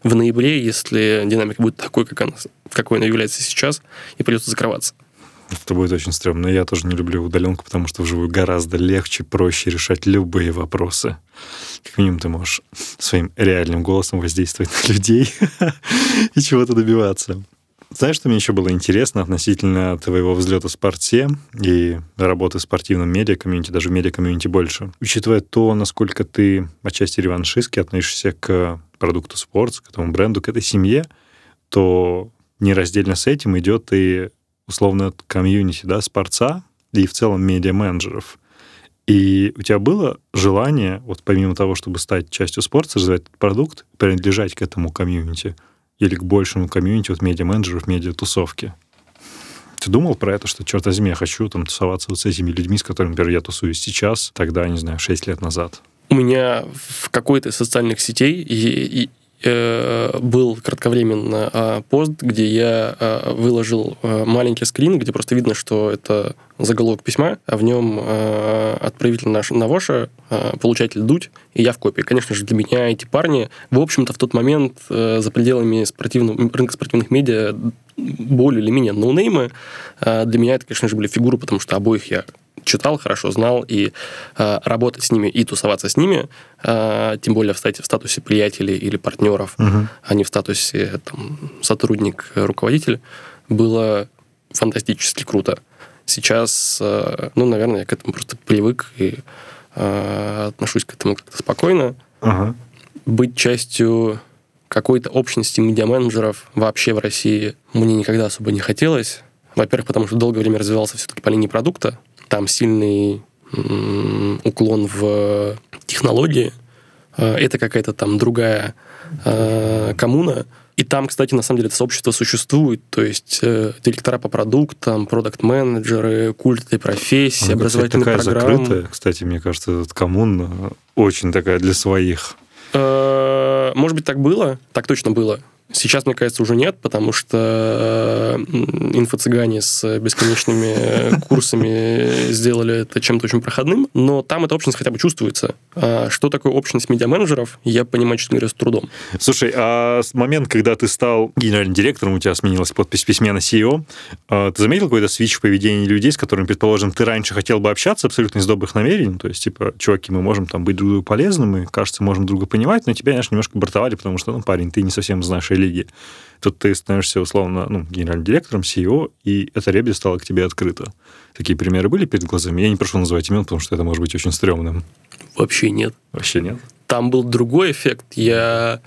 в ноябре, если динамика будет такой, как она, какой она является сейчас, и придется закрываться. Это будет очень стрёмно. Я тоже не люблю удаленку, потому что вживую гораздо легче, проще решать любые вопросы. Как минимум ты можешь своим реальным голосом воздействовать на людей *laughs* и чего-то добиваться. Знаешь, что мне еще было интересно относительно твоего взлета в спорте и работы в спортивном медиа-комьюнити, даже в медиа-комьюнити больше? Учитывая то, насколько ты отчасти реваншистски относишься к продукту спорта, к этому бренду, к этой семье, то нераздельно с этим идет и условно комьюнити, да, спорца и в целом медиа-менеджеров. И у тебя было желание, вот помимо того, чтобы стать частью спорта, развивать этот продукт, принадлежать к этому комьюнити или к большему комьюнити вот медиа-менеджеров, медиа-тусовки? Ты думал про это, что, черт возьми, я хочу там тусоваться вот с этими людьми, с которыми, например, я тусуюсь сейчас, тогда, не знаю, 6 лет назад? У меня в какой-то из социальных сетей был кратковременно а, пост, где я а, выложил а, маленький скрин, где просто видно, что это заголовок письма, а в нем отправитель наш Навоша, получатель Дудь, и я в копии. Конечно же, для меня эти парни, в общем-то, в тот момент э, за пределами спортивного, рынка спортивных медиа более или менее ноунеймы. Для меня это, конечно же, были фигуры, потому что обоих я читал, хорошо знал, и э, работать с ними и тусоваться с ними, э, тем более в, в статусе приятелей или партнеров, угу. а не в статусе там, сотрудник, руководитель, было фантастически круто. Сейчас, э, ну, наверное, я к этому просто привык и э, отношусь к этому как-то спокойно. Ага. Быть частью какой-то общности медиа-менеджеров вообще в России мне никогда особо не хотелось. Во-первых, потому что долгое время развивался все-таки по линии продукта, там сильный уклон в технологии, э, это какая-то там другая э, коммуна. И там, кстати, на самом деле это сообщество существует, то есть э, директора по продуктам, продукт-менеджеры, культ этой профессии, Она, образовательные такая программы. закрытая, кстати, мне кажется, этот коммун очень такая для своих. Может быть, так было, так точно было. Сейчас, мне кажется, уже нет, потому что инфо-цыгане с бесконечными курсами сделали это чем-то очень проходным, но там эта общность хотя бы чувствуется. А что такое общность медиа-менеджеров, я понимаю, честно говоря, с трудом. Слушай, а с момент, когда ты стал генеральным директором, у тебя сменилась подпись письма на CEO, ты заметил какой-то свич в поведении людей, с которыми, предположим, ты раньше хотел бы общаться абсолютно из добрых намерений, то есть, типа, чуваки, мы можем там быть друг другу полезны, мы, кажется, можем друга понимать, но тебя, конечно, немножко бортовали, потому что, ну, парень, ты не совсем из лиги. Тут ты становишься, условно, ну, генеральным директором, CEO, и эта ребя стала к тебе открыта. Такие примеры были перед глазами? Я не прошу называть имен, потому что это может быть очень стрёмным. Вообще нет. Вообще нет? Там был другой эффект. Я,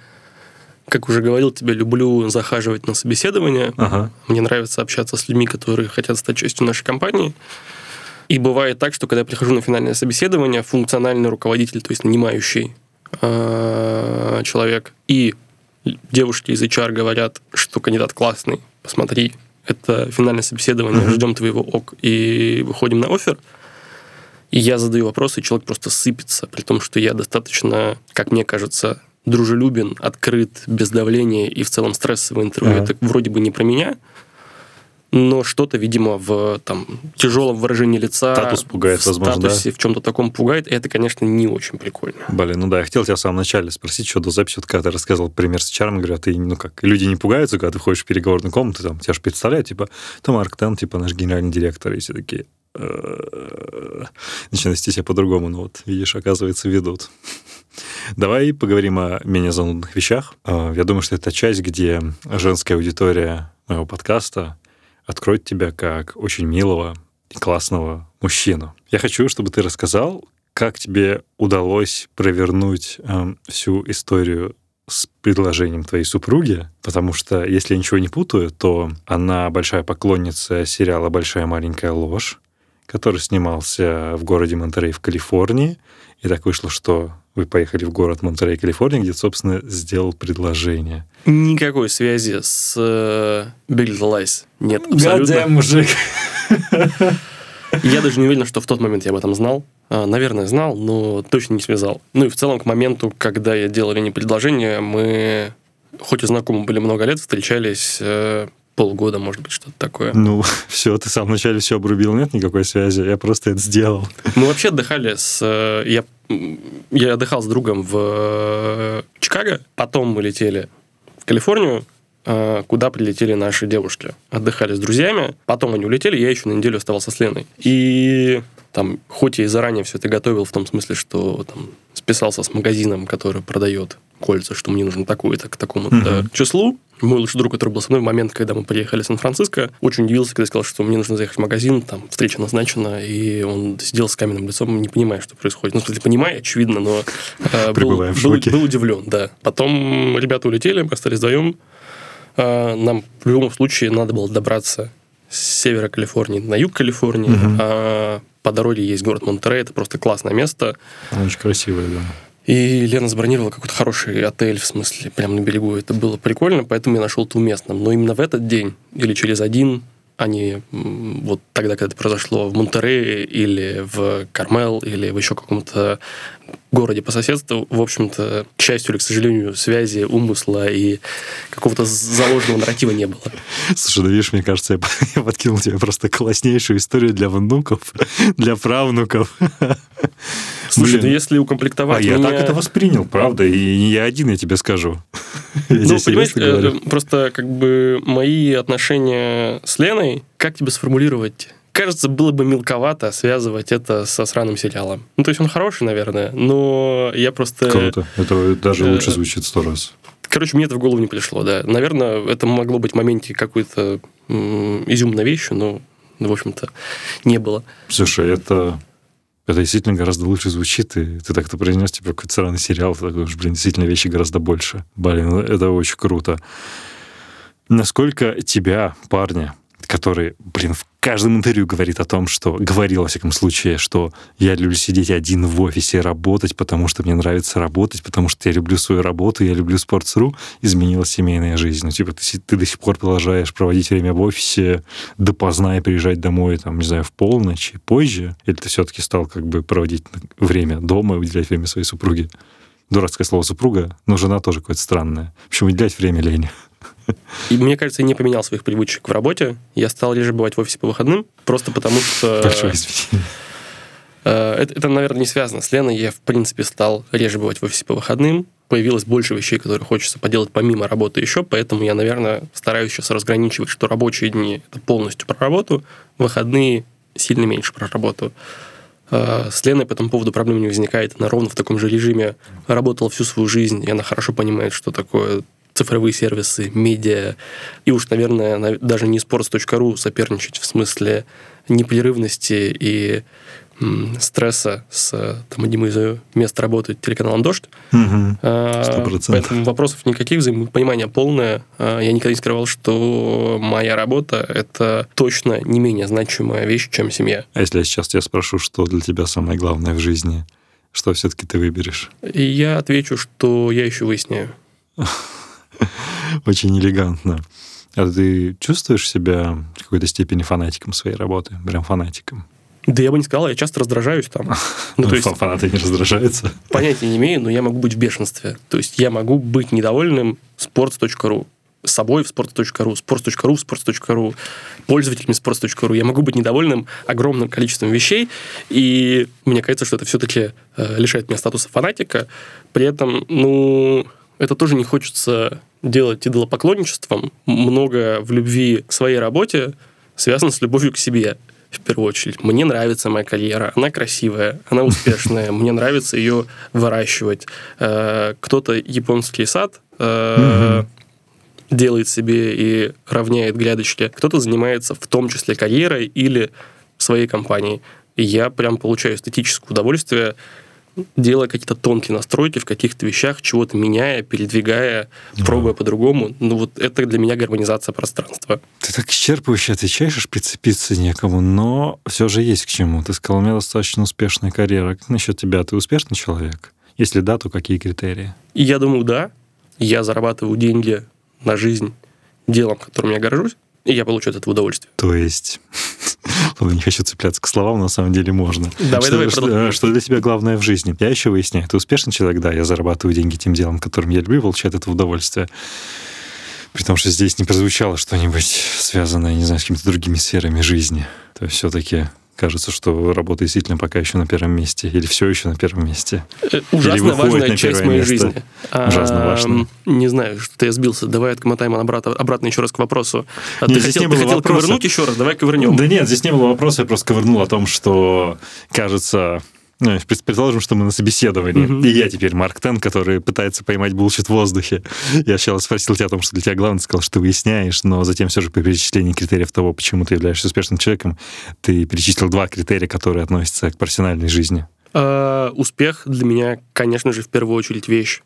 как уже говорил, тебе люблю захаживать на собеседование. Ага. Мне нравится общаться с людьми, которые хотят стать частью нашей компании. И бывает так, что когда я прихожу на финальное собеседование, функциональный руководитель, то есть нанимающий э, человек, и девушки из HR говорят, что кандидат классный, посмотри, это финальное собеседование, uh-huh. ждем твоего ок, и выходим на офер. И я задаю вопросы, и человек просто сыпется, при том, что я достаточно, как мне кажется, дружелюбен, открыт, без давления и в целом стрессовое интервью. Uh-huh. Это вроде бы не про меня, но что-то, видимо, в там, тяжелом выражении лица, статус пугает, в возможно, статусе, да? в чем-то таком пугает, и это, конечно, не очень прикольно. Блин, ну да, я хотел тебя в самом начале спросить, что до записи, вот когда ты рассказывал пример с HR, говорю, а ты, ну как, люди не пугаются, когда ты входишь в переговорную комнату, там, тебя же представляют, типа, там Марк Тен, типа, наш генеральный директор, и все такие, начинают вести себя по-другому, ну вот, видишь, оказывается, ведут. Давай поговорим о менее занудных вещах. А, я думаю, что это часть, где женская аудитория моего подкаста откроет тебя как очень милого и классного мужчину. Я хочу, чтобы ты рассказал, как тебе удалось провернуть э, всю историю с предложением твоей супруги, потому что, если я ничего не путаю, то она большая поклонница сериала «Большая маленькая ложь», который снимался в городе Монтерей в Калифорнии. И так вышло, что вы поехали в город Монтерей, Калифорния, где, собственно, сделал предложение. Никакой связи с э, Big Little Lies нет абсолютно. Гадя, мужик. Я даже не уверен, что в тот момент я об этом знал. А, наверное, знал, но точно не связал. Ну и в целом к моменту, когда я делал не предложение, мы, хоть и знакомы были много лет, встречались э, полгода, может быть, что-то такое. Ну, *laughs* все, ты сам вначале все обрубил, нет никакой связи, я просто это сделал. Мы вообще отдыхали с... э, Я, я отдыхал с другом в э, Чикаго, потом мы летели в Калифорнию, э, куда прилетели наши девушки. Отдыхали с друзьями, потом они улетели, я еще на неделю оставался с Леной. И там, хоть я и заранее все это готовил, в том смысле, что там списался с магазином, который продает кольца, что мне нужно такое-то к такому-то Мгм. числу. Мой лучший друг, который был со мной в момент, когда мы приехали в Сан-Франциско, очень удивился, когда сказал, что мне нужно заехать в магазин, там встреча назначена, и он сидел с каменным лицом, не понимая, что происходит. Ну, в смысле, понимая, очевидно, но э, был, был- был удивлен, да. Потом ребята улетели, мы остались вдвоем. Э, Нам в любом случае надо было добраться с севера Калифорнии на юг Калифорнии. Мгм. А по дороге есть город Монтерей, это просто классное место. Очень красивое, да. И Лена забронировала какой-то хороший отель, в смысле, прямо на берегу. Это было прикольно, поэтому я нашел это уместным. Но именно в этот день или через один, а не вот тогда, когда это произошло в Монтерее или в Кармел или в еще каком-то городе по соседству, в общем-то, к счастью или к сожалению, связи, умысла и какого-то заложенного нарратива не было. Слушай, ну видишь, мне кажется, я, *laughs* я подкинул тебе просто класснейшую историю для внуков, *laughs* для правнуков. *laughs* Слушай, Блин. да если укомплектовать А я меня- так это воспринял, правда, и не я один, я тебе скажу. Я Ну, понимаешь, э, просто как бы мои отношения с Леной, как тебе сформулировать? Кажется, было бы мелковато связывать это со сраным сериалом. Ну, то есть он хороший, наверное, но я просто... Круто. Это даже э, лучше звучит сто раз. Короче, мне это в голову не пришло, да. Наверное, это могло быть в моменте какой-то изюмной вещью, но, в общем-то, не было. Слушай, это, это действительно гораздо лучше звучит, и ты так-то произнес, типа, какой-то странный сериал, ты такой, блин, действительно вещи гораздо больше. Блин, ну, это очень круто. Насколько тебя, парня, который, блин, в каждом интервью говорит о том, что, говорил, во всяком случае, что я люблю сидеть один в офисе и работать, потому что мне нравится работать, потому что я люблю свою работу, я люблю Sports.ru, изменилась семейная жизнь. Ну, типа, ты, ты до сих пор продолжаешь проводить время в офисе допоздна и приезжать домой, там, не знаю, в полночь и позже? Или ты все-таки стал как бы проводить время дома уделять время своей супруге? Дурацкое слово «супруга», но жена тоже какое-то странное. В общем, уделять время Лене. И мне кажется, я не поменял своих привычек в работе. Я стал реже бывать в офисе по выходным, просто потому что... Большое извинение. Э, это, это, наверное, не связано с Леной. Я, в принципе, стал реже бывать в офисе по выходным. Появилось больше вещей, которые хочется поделать помимо работы еще, поэтому я, наверное, стараюсь сейчас разграничивать, что рабочие дни — это полностью про работу, выходные сильно меньше про работу. Э, с Леной по этому поводу проблем не возникает. Она ровно в таком же режиме работала всю свою жизнь, и она хорошо понимает, что такое цифровые сервисы, медиа, и уж, наверное, даже не sports.ru соперничать в смысле непрерывности и стресса с там, одним из мест работы телеканалом «Дождь». Угу. Поэтому вопросов никаких, взаимопонимания полное. А, я никогда не скрывал, что моя работа — это точно не менее значимая вещь, чем семья. А если я сейчас тебя спрошу, что для тебя самое главное в жизни, что все-таки ты выберешь? И я отвечу, что я еще выясняю. *laughs* *laughs* Очень элегантно. А ты чувствуешь себя в какой-то степени фанатиком своей работы? Прям фанатиком? Да я бы не сказал, я часто раздражаюсь там. *laughs* Ну, то есть, фанаты не раздражаются? *laughs* Понятия не имею, но я могу быть в бешенстве. То есть я могу быть недовольным sports.ru собой в sports.ru, sports.ru в sports.ru, пользователями sports.ru. Я могу быть недовольным огромным количеством вещей, и мне кажется, что это все-таки э, лишает меня статуса фанатика. При этом, ну, это тоже не хочется делать идолопоклонничеством. Много в любви к своей работе связано с любовью к себе в первую очередь. Мне нравится моя карьера, она красивая, она успешная, *laughs* мне нравится ее выращивать. Э, кто-то японский сад э, делает себе и равняет грядочки, кто-то занимается в том числе карьерой или своей компанией. И я прям получаю эстетическое удовольствие делая какие-то тонкие настройки в каких-то вещах, чего-то меняя, передвигая, да. пробуя по-другому. Ну вот это для меня гармонизация пространства. Ты так исчерпывающе отвечаешь, аж прицепиться некому, но все же есть к чему. Ты сказал, у меня достаточно успешная карьера. Как насчет тебя? Ты успешный человек? Если да, то какие критерии? Я думаю, да. Я зарабатываю деньги на жизнь делом, которым я горжусь, и я получу от этого удовольствие. То есть Ладно, *laughs* не хочу цепляться к словам, на самом деле можно. Давай, что, давай, что, что для тебя главное в жизни? Я еще выясняю, ты успешный человек? Да, я зарабатываю деньги тем делом, которым я люблю, получаю от этого удовольствие. При том, что здесь не прозвучало что-нибудь связанное, не знаю, с какими-то другими сферами жизни. То есть все-таки кажется, что работа действительно пока еще на первом месте, или все еще на первом месте. Э, ужасно важная часть моей место. жизни. Ужасно важно. Не знаю, что-то я сбился. Давай отмотаем обратно, обратно еще раз к вопросу. А нет, ты хотел, не было ты хотел вопроса. ковырнуть еще раз? Давай ковырнем. Да нет, здесь не было вопроса, я просто ковырнул о том, что, кажется, предположим, что мы на собеседовании, mm-hmm. и я теперь Марк Тен, который пытается поймать bullshit в воздухе. Я сначала спросил тебя о том, что для тебя главное, сказал, что ты выясняешь, но затем все же по перечислению критериев того, почему ты являешься успешным человеком, ты перечислил два критерия, которые относятся к профессиональной жизни. Uh, успех для меня, конечно же, в первую очередь вещь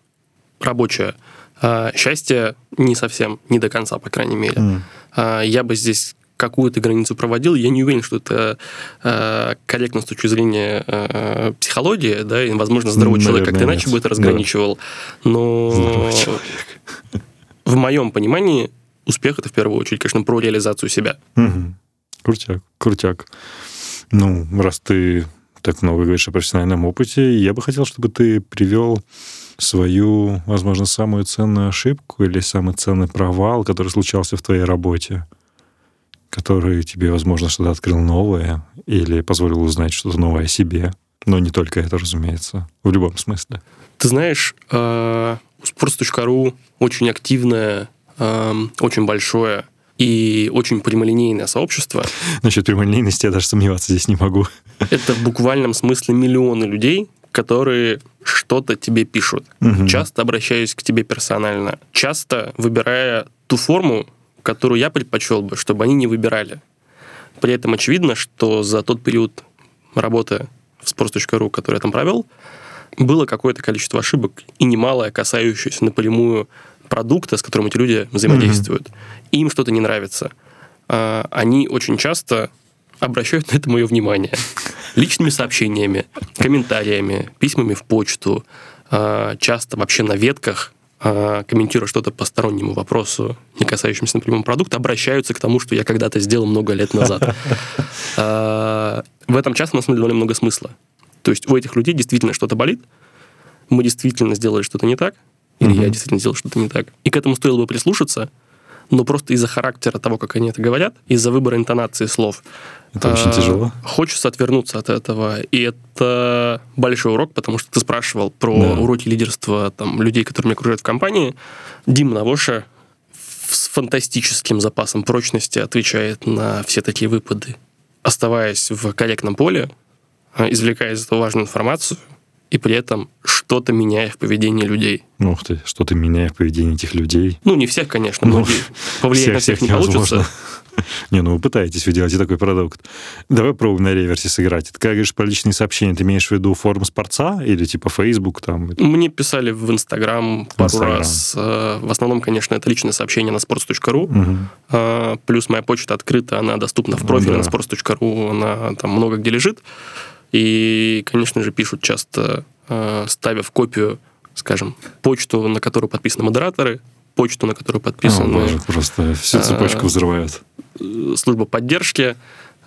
рабочая. Uh, счастье не совсем, не до конца, по крайней мере. Mm. Я бы здесь какую-то границу проводил. Я не уверен, что это э, корректно с точки зрения э, психологии, да, и, возможно, здоровый Наверное, человек как-то иначе бы это разграничивал. Да. Но *laughs* в моем понимании успех это в первую очередь, конечно, про реализацию себя. Угу. Крутяк, крутяк. Ну, раз ты так много говоришь о профессиональном опыте, я бы хотел, чтобы ты привел свою, возможно, самую ценную ошибку или самый ценный провал, который случался в твоей работе который тебе, возможно, что-то открыл новое или позволил узнать что-то новое о себе. Но не только это, разумеется, в любом смысле. Ты знаешь, э, sports.ru очень активное, э, очень большое и очень прямолинейное сообщество. Насчет прямолинейности я даже сомневаться здесь не могу. Это в буквальном смысле миллионы людей, которые что-то тебе пишут. Угу. Часто обращаясь к тебе персонально. Часто выбирая ту форму, которую я предпочел бы, чтобы они не выбирали. При этом очевидно, что за тот период работы в sports.ru, который я там провел, было какое-то количество ошибок, и немалое, касающееся напрямую продукта, с которым эти люди взаимодействуют. Mm-hmm. Им что-то не нравится. А, они очень часто обращают на это мое внимание. Личными сообщениями, комментариями, письмами в почту, а, часто вообще на ветках комментируя что-то по стороннему вопросу, не касающемуся напрямую продукта, обращаются к тому, что я когда-то сделал много лет назад. А, *laughs* в этом часто, на самом деле, довольно много смысла. То есть у этих людей действительно что-то болит, мы действительно сделали что-то не так, или я действительно сделал что-то не так. И к этому стоило бы прислушаться, но просто из-за характера того, как они это говорят, из-за выбора интонации слов. Это очень а, тяжело. Хочется отвернуться от этого. И это большой урок, потому что ты спрашивал про Да. уроки лидерства там, людей, которые меня окружают в компании. Дима Навоша с фантастическим запасом прочности отвечает на все такие выпады, оставаясь в корректном поле, а, извлекая из этого важную информацию, и при этом что-то меняя в поведении людей. Ух ты, что-то меняя в поведении этих людей. Ну, не всех, конечно, Ну, многие. Повлиять на всех не получится. *laughs* Не, ну вы пытаетесь, вы делаете такой продукт. Давай пробуем на реверсе сыграть. Ты когда говоришь про личные сообщения, ты имеешь в виду форму спорца или типа Facebook там? Мне писали в Инстаграм пару Инстаграм. раз. Э, В основном, конечно, это личное сообщение на sports.ru. А, Плюс моя почта открыта, она доступна в профиле Да. на sports.ru, она там много где лежит. И, конечно же, пишут часто, э, ставя в копию, скажем, почту, на которую подписаны модераторы, почту, на которую О, подписаны боже, просто всю цепочку А, взрывают. Э, служба поддержки,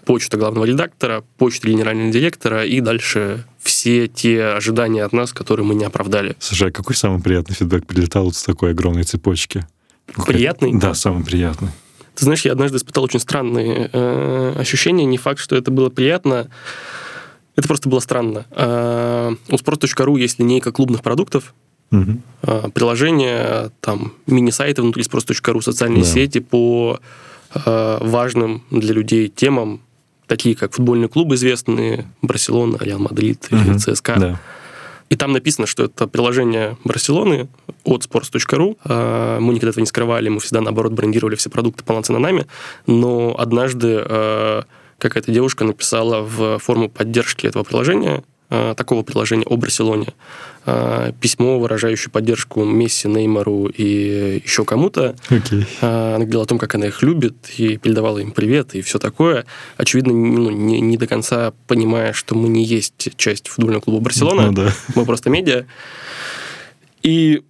почта главного редактора, почта генерального директора и дальше все те ожидания от нас, которые мы не оправдали. Слушай, а какой самый приятный фидбэк прилетал вот с такой огромной цепочки? Приятный? Да, самый приятный. Ты знаешь, я однажды испытал очень странные э, ощущения. Не факт, что это было приятно. Это просто было странно. Э, у sport.ru есть линейка клубных продуктов, Мгм. э, приложения, там, мини-сайты внутри sport.ru, социальные Да. сети по важным для людей темам, такие как футбольные клубы известные, Барселона, Реал Мадрид или Мгм. ЦСКА. Да. И там написано, что это приложение Барселоны от sports.ru. А, Мы никогда этого не скрывали, мы всегда, наоборот, брендировали все продукты полноценно нами. Но однажды а, какая-то девушка написала в форму поддержки этого приложения, такого приложения о Барселоне, письмо, выражающее поддержку Месси, Неймару и еще кому-то. Окей. А, Она говорила о том, как она их любит, и передавала им привет, и все такое. Очевидно, ну, не, не до конца понимая, что мы не есть часть футбольного клуба Барселона, Ну да. мы просто медиа. И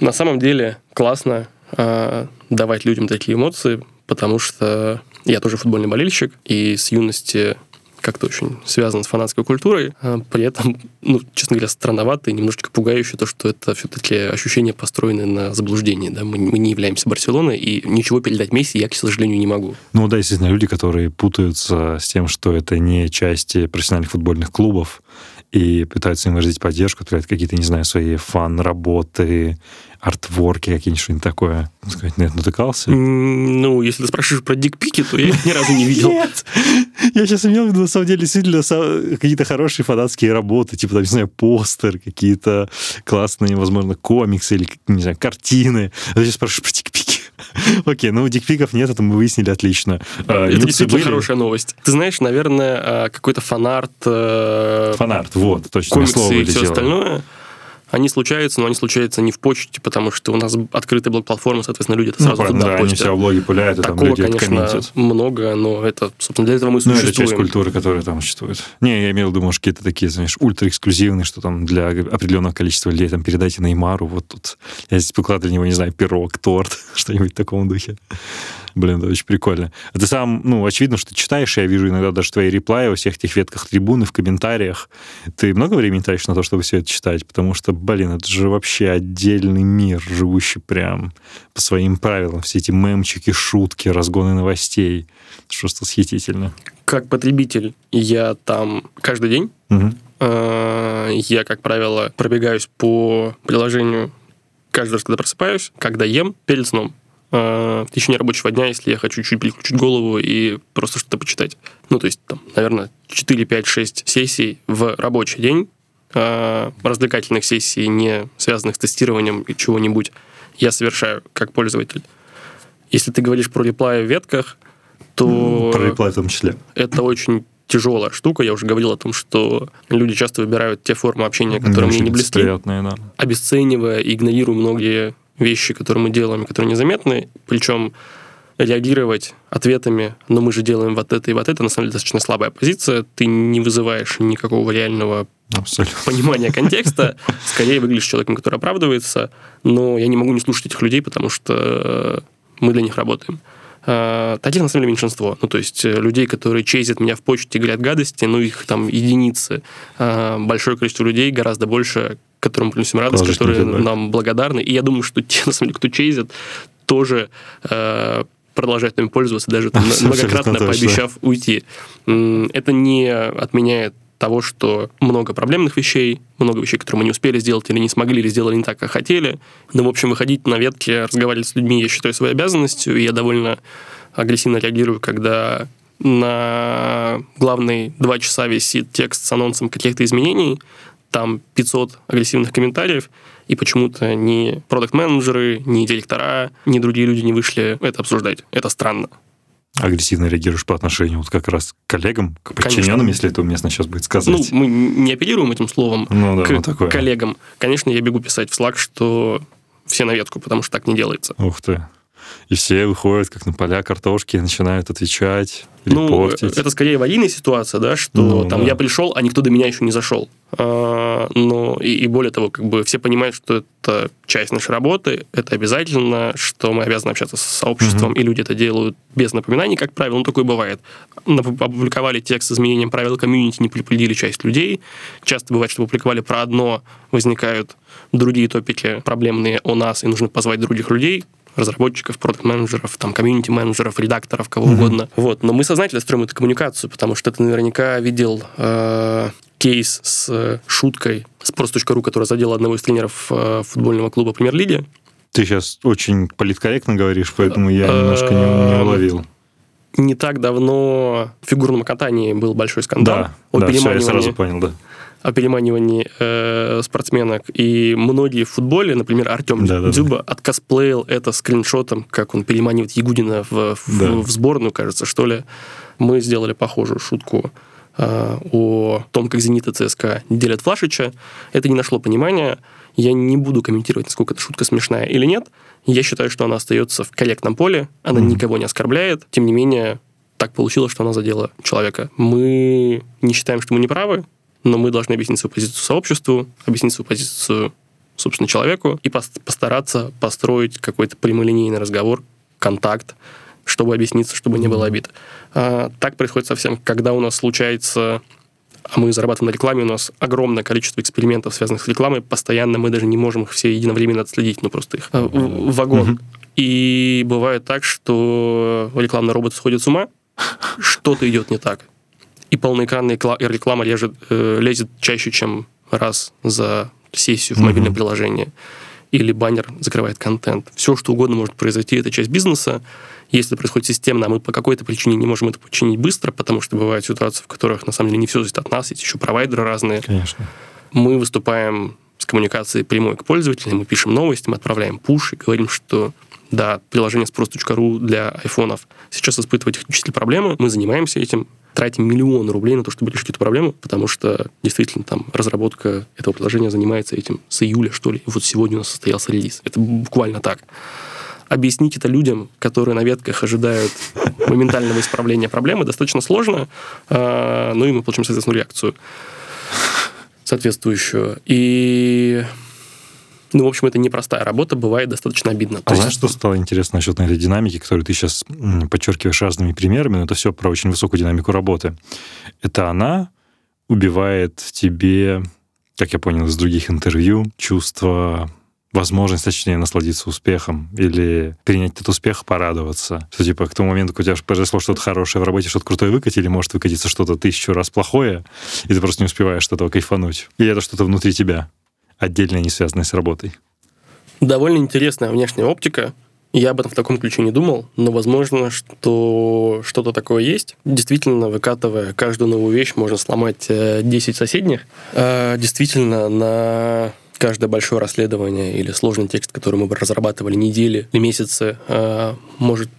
на самом деле классно а, давать людям такие эмоции, потому что я тоже футбольный болельщик, и с юности как-то очень связан с фанатской культурой. А При этом, ну, честно говоря, странновато и немножечко пугающе то, что это все-таки ощущения построены на заблуждении. Да? Мы, мы не являемся Барселоной, и ничего передать Месси я, к сожалению, не могу. Ну да, естественно, люди, которые путаются с тем, что это не части профессиональных футбольных клубов, и пытаются им выразить поддержку, отправляют какие-то, не знаю, свои фан-работы, артворки какие-нибудь, что-нибудь такое. Сказать, нет, натыкался? М, Ну, если ты спрашиваешь про дикпики, то я их ни разу не видел. *laughs* Нет! Я сейчас имел в виду, на самом деле, действительно, какие-то хорошие фанатские работы, типа, там, не знаю, постер, какие-то классные, возможно, комиксы или, не знаю, картины. А ты сейчас спрашиваешь про дикпики. *laughs* Окей, ну, дикпиков нет, это мы выяснили отлично. А, Это действительно были? хорошая новость. Ты знаешь, наверное, а, какой-то фанарт, э, Фанарт, вот, точно, комиксы и все остальное, они случаются, но они случаются не в почте, потому что у нас открытая блок-платформа, соответственно, люди это Ну, сразу правильно, туда да, они себя в блоге пуляют, и там Такого, люди это конечно, комментят. много, но это, собственно, для этого мы и Ну, это часть существуем. культуры, которая там существует. Не, я имел в виду, может, какие-то такие, знаешь, ультраэксклюзивные, что там для определенного количества людей там передайте Неймару, вот тут я здесь пекла для него, не знаю, пирог, торт, *laughs* что-нибудь в таком духе. Блин, это очень прикольно. А ты сам, ну, очевидно, что ты читаешь, я вижу иногда даже твои реплаи во всех этих ветках трибуны, в комментариях. Ты много времени тратишь на то, чтобы все это читать? Потому что, блин, это же вообще отдельный мир, живущий прям по своим правилам. Все эти мемчики, шутки, разгоны новостей. Что-то восхитительно. Как потребитель я там каждый день. Э, Я, как правило, пробегаюсь по приложению каждый раз, когда просыпаюсь, когда ем, перед сном. Э, В течение рабочего дня, если я хочу чуть переключить голову и просто что-то почитать. Ну, то есть, там, наверное, 4, 5, 6 сессий в рабочий день, э, развлекательных сессий, не связанных с тестированием и чего-нибудь, я совершаю как пользователь. Если ты говоришь про реплай в ветках, то Про реплай в том числе. это очень тяжелая штука. Я уже говорил о том, что люди часто выбирают те формы общения, которые мне не близки, да. обесценивая и игнорируя многие вещи, которые мы делаем, которые незаметны. Причем реагировать ответами, но мы же делаем вот это и вот это, на самом деле достаточно слабая позиция. Ты не вызываешь никакого реального Абсолютно. понимания контекста. Скорее выглядишь человеком, который оправдывается. Но я не могу не слушать этих людей, потому что мы для них работаем. Таких, на самом деле, меньшинство. Ну, то есть э, людей, которые чейзят меня в почте и говорят гадости, ну, их там единицы. А, Большое количество людей, гораздо больше, которым приносим радость, Положительный которые фидбэк. нам благодарны. И я думаю, что те, *laughs* на самом деле, кто чейзят, тоже э, продолжает им пользоваться, даже там, *laughs* многократно пообещав уйти. Это не отменяет того, что много проблемных вещей, много вещей, которые мы не успели сделать или не смогли, или сделали не так, как хотели. Но, в общем, выходить на ветки, разговаривать с людьми, я считаю своей обязанностью, и я довольно агрессивно реагирую, когда на главные два часа висит текст с анонсом каких-то изменений, там 500 агрессивных комментариев, и почему-то ни продукт-менеджеры, ни директора, ни другие люди не вышли это обсуждать. Это странно. Агрессивно реагируешь по отношению вот как раз к коллегам, к подчиненным, Конечно. если это уместно сейчас будет сказать. Ну, мы не апеллируем этим словом ну, да, к ну, такое. коллегам. Конечно, я бегу писать в Slack, что все на ветку, потому что так не делается. Ух ты и все выходят как на поля картошки и начинают отвечать, репортить. Ну, это скорее аварийная ситуация, да, что ну, там да. я пришел, а никто до меня еще не зашел. А, но и, и более того, как бы все понимают, что это часть нашей работы, это обязательно, что мы обязаны общаться с сообществом, угу. и люди это делают без напоминаний, как правило, ну, такое бывает. Опубликовали текст с изменением правил комьюнити, не предупредили часть людей. Часто бывает, что публиковали про одно, возникают другие топики проблемные у нас, и нужно позвать других людей, разработчиков, продукт-менеджеров, там, комьюнити-менеджеров, редакторов, кого mm-hmm. угодно. Вот. Но мы сознательно строим эту коммуникацию, потому что ты наверняка видел э, кейс с шуткой с просто.ру, которая задела одного из тренеров э, футбольного клуба премьер-лиги. Ты сейчас очень политкорректно говоришь, поэтому я немножко не, не уловил. Не так давно в фигурном катании был большой скандал. Да, о да все, я сразу понял, да о переманивании э, спортсменок. И многие в футболе, например, Артем да, Дзюба, да, да. откосплеил это скриншотом, как он переманивает Ягудина в, в, да. в сборную, кажется, что ли. Мы сделали похожую шутку э, о том, как «Зенит» и ЦСКА делят Флашича. Это не нашло понимания. Я не буду комментировать, насколько эта шутка смешная или нет. Я считаю, что она остается в корректном поле, она mm-hmm. никого не оскорбляет. Тем не менее, так получилось, что она задела человека. Мы не считаем, что мы не правы но мы должны объяснить свою позицию сообществу, объяснить свою позицию, собственно, человеку и постараться построить какой-то прямолинейный разговор, контакт, чтобы объясниться, чтобы не было обид. А, так происходит совсем, когда у нас случается а мы зарабатываем на рекламе, у нас огромное количество экспериментов, связанных с рекламой, постоянно мы даже не можем их все единовременно отследить, ну просто их а, в вагон. И бывает так, что рекламный робот сходит с ума, что-то идет не так и полноэкранная реклама лежит, э, лезет чаще, чем раз за сессию в mm-hmm. мобильное приложение. Или баннер закрывает контент. Все, что угодно может произойти, это часть бизнеса. Если это происходит системно, а мы по какой-то причине не можем это починить быстро, потому что бывают ситуации, в которых на самом деле не все зависит от нас, есть еще провайдеры разные. Конечно. Мы выступаем с коммуникацией прямой к пользователям, мы пишем новости, мы отправляем пуш и говорим, что да, приложение спрос.ру для айфонов сейчас испытывает технические проблемы, мы занимаемся этим, тратим миллионы рублей на то, чтобы решить эту проблему, потому что действительно там разработка этого приложения занимается этим с июля, что ли. И вот сегодня у нас состоялся релиз. Это буквально так. Объяснить это людям, которые на ветках ожидают моментального исправления проблемы, достаточно сложно, а, ну и мы получим, соответственно, реакцию соответствующую. И ну, в общем, это непростая работа, бывает достаточно обидно. А То знаешь, что стало интересно насчет этой динамики, которую ты сейчас подчеркиваешь разными примерами, но это все про очень высокую динамику работы. Это она убивает в тебе, как я понял из других интервью, чувство возможность, точнее, насладиться успехом или принять этот успех, порадоваться. Что, типа, к тому моменту, когда у тебя произошло что-то хорошее в работе, что-то крутое выкатили, может выкатиться что-то тысячу раз плохое, и ты просто не успеваешь от этого кайфануть. Или это что-то внутри тебя отдельно не связанные с работой. Довольно интересная внешняя оптика. Я об этом в таком ключе не думал, но возможно, что что-то такое есть. Действительно, выкатывая каждую новую вещь, можно сломать 10 э, соседних. А действительно, на каждое большое расследование или сложный текст, который мы бы разрабатывали недели или месяцы, э, может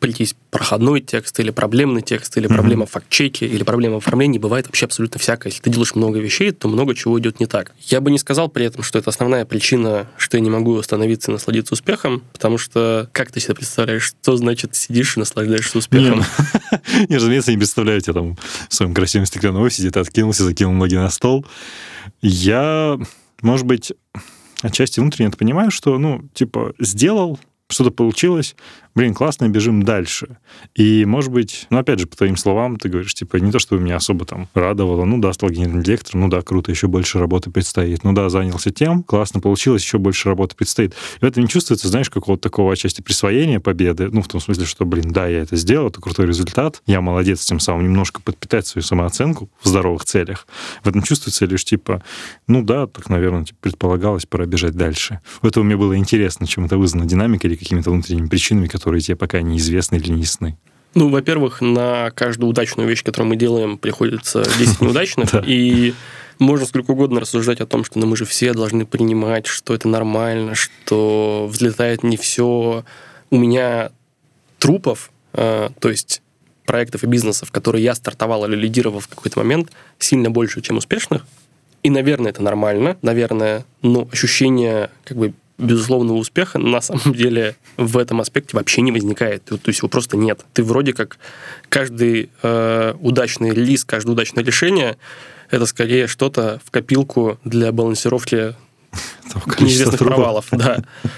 прийтись проходной текст или проблемный текст, или проблема mm-hmm. в факт-чеке, или проблема в оформлении, бывает вообще абсолютно всякое. Если ты делаешь много вещей, то много чего идет не так. Я бы не сказал при этом, что это основная причина, что я не могу остановиться и насладиться успехом, потому что как ты себе представляешь, что значит сидишь и наслаждаешься успехом? Не, *laughs* разумеется, не представляю тебя там в своем красивом стеклянном офисе, ты откинулся, закинул ноги на стол. Я, может быть, отчасти внутренне это понимаю, что, ну, типа, сделал, что-то получилось, блин, классно, бежим дальше. И, может быть, ну, опять же, по твоим словам, ты говоришь, типа, не то, чтобы меня особо там радовало, ну да, стал генеральным директором, ну да, круто, еще больше работы предстоит, ну да, занялся тем, классно получилось, еще больше работы предстоит. И в этом не чувствуется, знаешь, какого-то такого отчасти присвоения победы, ну, в том смысле, что, блин, да, я это сделал, это крутой результат, я молодец, тем самым немножко подпитать свою самооценку в здоровых целях. В этом чувствуется лишь, типа, ну да, так, наверное, типа, предполагалось, пора бежать дальше. В этом мне было интересно, чем это вызвано, динамикой или какими-то внутренними причинами, которые тебе пока неизвестны или не ясны. Ну, во-первых, на каждую удачную вещь, которую мы делаем, приходится 10 *laughs* неудачных. И можно сколько угодно рассуждать о том, что ну, мы же все должны принимать, что это нормально, что взлетает не все. У меня трупов, э, то есть проектов и бизнесов, которые я стартовал или лидировал в какой-то момент, сильно больше, чем успешных. И, наверное, это нормально, наверное, но ощущение как бы безусловного успеха на самом *laughs* деле в этом аспекте вообще не возникает. То есть его просто нет. Ты вроде как каждый э, удачный релиз, каждое удачное решение это скорее что-то в копилку для балансировки *laughs* неизвестных трупов. провалов. Да. *laughs*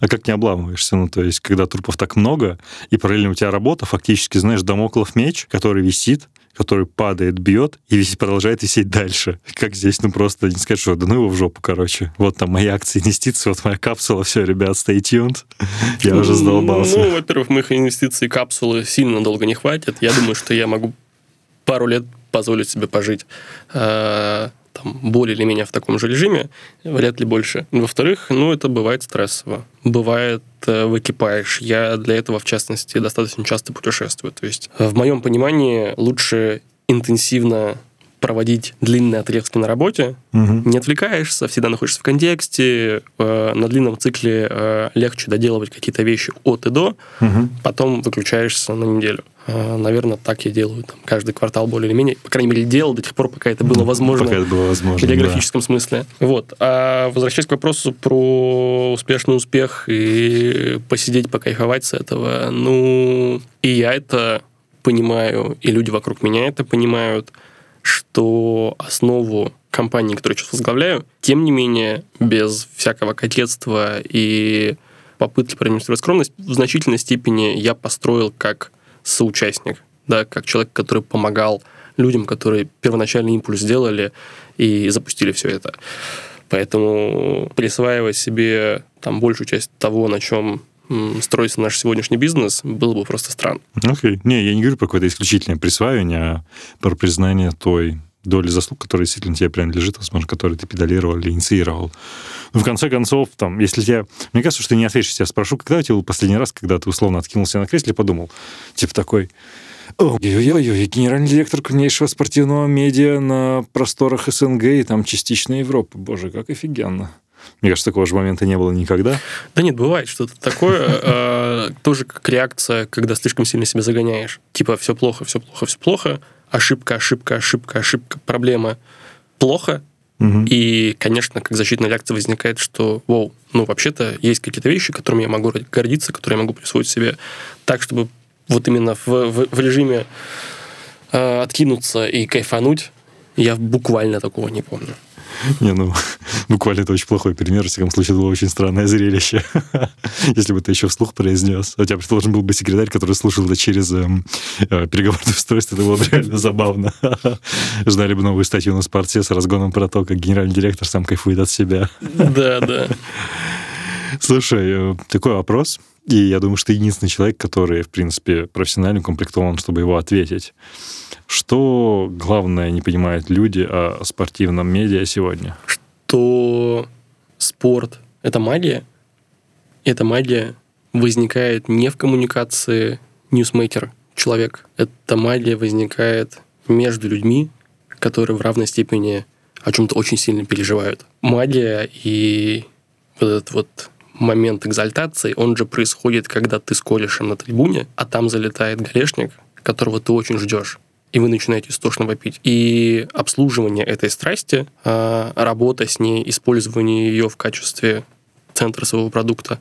А как не обламываешься? Ну, то есть, когда трупов так много, и параллельно у тебя работа, фактически, знаешь, домоклов меч, который висит, который падает, бьет и висит, продолжает висеть дальше. Как здесь, ну просто не сказать, что да ну его в жопу, короче. Вот там мои акции, инвестиции, вот моя капсула, все, ребят, stay tuned. Я уже задолбался. Ну, во-первых, моих инвестиций капсулы сильно долго не хватит. Я думаю, что я могу пару лет позволить себе пожить э, там, более или менее в таком же режиме, вряд ли больше. Во-вторых, ну, это бывает стрессово. Бывает э, выкипаешь. Я для этого, в частности, достаточно часто путешествую. То есть, в моем понимании, лучше интенсивно проводить длинные отрезки на работе, угу. не отвлекаешься, всегда находишься в контексте, э, на длинном цикле э, легче доделывать какие-то вещи от и до, угу. потом выключаешься на неделю. Э, наверное, так я делаю там, каждый квартал более или менее. По крайней мере, делал до тех пор, пока это было возможно. Пока это было возможно, В географическом да. смысле. Вот. А возвращаясь к вопросу про успешный успех и посидеть, покайфовать с этого, ну, и я это понимаю, и люди вокруг меня это понимают, что основу компании, которую я сейчас возглавляю, тем не менее, без всякого кокетства и попытки продемонстрировать скромность, в значительной степени я построил как соучастник, да, как человек, который помогал людям, которые первоначальный импульс сделали и запустили все это. Поэтому присваивая себе там большую часть того, на чем строится наш сегодняшний бизнес, было бы просто странно. Окей. Okay. Не, я не говорю про какое-то исключительное присваивание, а про признание той доли заслуг, которая действительно тебе принадлежит, возможно, которую ты педалировал или инициировал. Ну, в конце концов, там, если тебе... Мне кажется, что ты не ответишь, я спрошу, когда у тебя был последний раз, когда ты условно откинулся на кресле и подумал, типа такой, Ой-ой-ой, генеральный директор крупнейшего спортивного медиа на просторах СНГ и там частично Европы. Боже, как офигенно. Мне кажется, такого же момента не было никогда. Да нет, бывает что-то такое, э, *laughs* тоже как реакция, когда слишком сильно себя загоняешь. Типа, все плохо, все плохо, все плохо, ошибка, ошибка, ошибка, ошибка, проблема, плохо. Угу. И, конечно, как защитная реакция возникает, что, вау, ну, вообще-то есть какие-то вещи, которыми я могу гордиться, которые я могу присвоить себе так, чтобы вот именно в, в, в режиме э, откинуться и кайфануть, я буквально такого не помню. *laughs* Не, ну, *laughs* буквально это очень плохой пример. В всяком случае, это было очень странное зрелище. *laughs* Если бы ты еще вслух произнес. У тебя, предположим, был бы секретарь, который слушал это через эм, э, переговорное устройство. Это было бы реально забавно. Ждали бы новую статью на спорте с разгоном про то, как генеральный директор сам кайфует от себя. Да, да. Слушай, э, такой вопрос. И я думаю, что ты единственный человек, который, в принципе, профессионально укомплектован, чтобы его ответить. Что главное не понимают люди о спортивном медиа сегодня? Что спорт — это магия. Эта магия возникает не в коммуникации ньюсмейкер человек. Эта магия возникает между людьми, которые в равной степени о чем-то очень сильно переживают. Магия и вот этот вот момент экзальтации, он же происходит, когда ты с корешем на трибуне, а там залетает голешник, которого ты очень ждешь и вы начинаете истошно вопить. И обслуживание этой страсти, а, работа с ней, использование ее в качестве центра своего продукта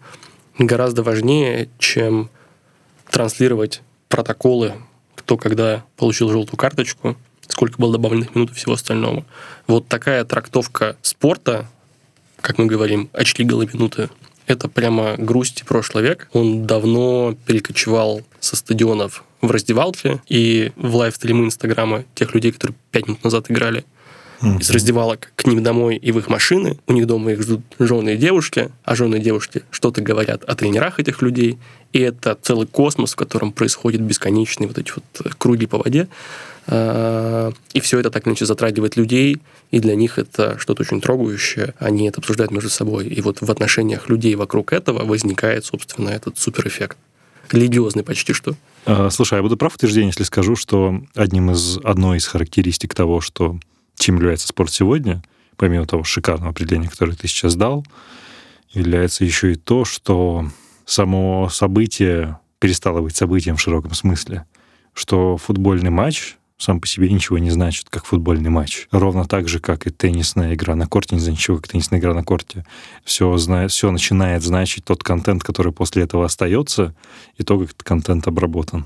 гораздо важнее, чем транслировать протоколы, кто когда получил желтую карточку, сколько было добавленных минут и всего остального. Вот такая трактовка спорта, как мы говорим, очки минуты, это прямо грусть и прошлый век. Он давно перекочевал со стадионов в раздевалке и в лайв-стримы Инстаграма тех людей, которые пять минут назад играли mm-hmm. из раздевалок к ним домой и в их машины. У них дома их ждут жены и девушки, а жены и девушки что-то говорят о тренерах этих людей. И это целый космос, в котором происходят бесконечные вот эти вот круги по воде. А, и все это так иначе затрагивает людей, и для них это что-то очень трогающее. Они это обсуждают между собой. И вот в отношениях людей вокруг этого возникает, собственно, этот суперэффект. Религиозный почти что. А, слушай, я буду прав в утверждении, если скажу, что одним из, одной из характеристик того, что чем является спорт сегодня, помимо того шикарного определения, которое ты сейчас дал, является еще и то, что само событие перестало быть событием в широком смысле, что футбольный матч сам по себе ничего не значит, как футбольный матч. Ровно так же, как и теннисная игра на корте не значит ничего, как теннисная игра на корте. Все, знает, все начинает значить тот контент, который после этого остается, и то, как этот контент обработан.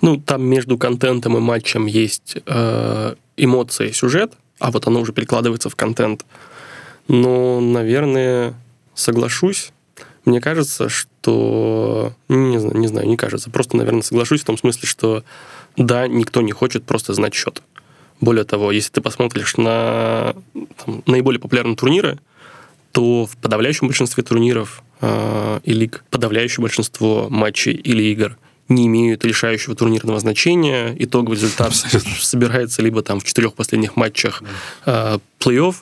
Ну, там между контентом и матчем есть э, эмоция, сюжет, а вот оно уже перекладывается в контент. Но, наверное, соглашусь. Мне кажется, что... Не знаю, не знаю, не кажется. Просто, наверное, соглашусь в том смысле, что да, никто не хочет просто знать счет. Более того, если ты посмотришь на там, наиболее популярные турниры, то в подавляющем большинстве турниров э, и лиг подавляющее большинство матчей или игр – не имеют решающего турнирного значения. Итоговый результат Абсолютно. собирается либо там в четырех последних матчах э, плей-офф,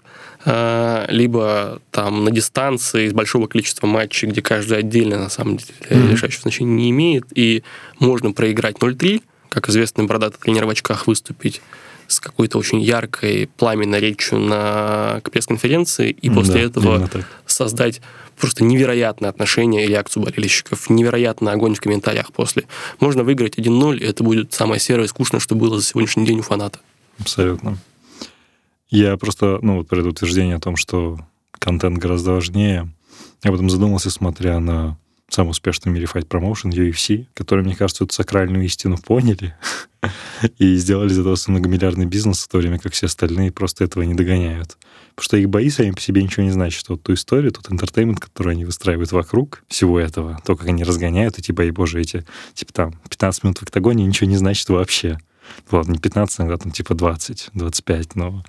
э, либо там на дистанции из большого количества матчей, где каждый отдельно на самом деле mm-hmm. решающего значения не имеет, и можно проиграть 0-3, как известно, бородатый тренер в очках выступить с какой-то очень яркой, пламенной речью на пресс-конференции, и после да, этого создать просто невероятное отношение и реакцию болельщиков, невероятный огонь в комментариях после. Можно выиграть 1-0, и это будет самое серое и скучное, что было за сегодняшний день у фаната. Абсолютно. Я просто, ну, вот про это утверждение о том, что контент гораздо важнее, я об этом задумался, смотря на самый успешный в мире Fight Promotion, UFC, которые, мне кажется, эту сакральную истину поняли *laughs* и сделали из этого многомиллиардный бизнес, в то время как все остальные просто этого не догоняют. Потому что их бои сами по себе ничего не значат. Вот ту историю, тот интертеймент, который они выстраивают вокруг всего этого, то, как они разгоняют эти бои, боже, эти, типа там, 15 минут в октагоне ничего не значит вообще. Ладно, не 15, иногда там типа 20, 25, но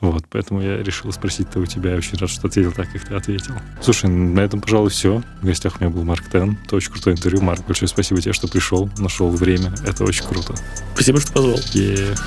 вот, поэтому я решил спросить-то у тебя. Я очень рад, что ответил так, как ты ответил. Слушай, на этом, пожалуй, все. В гостях у меня был Марк Тен. Это очень крутое интервью. Марк, большое спасибо тебе, что пришел, нашел время. Это очень круто. Спасибо, что позвал. Yeah.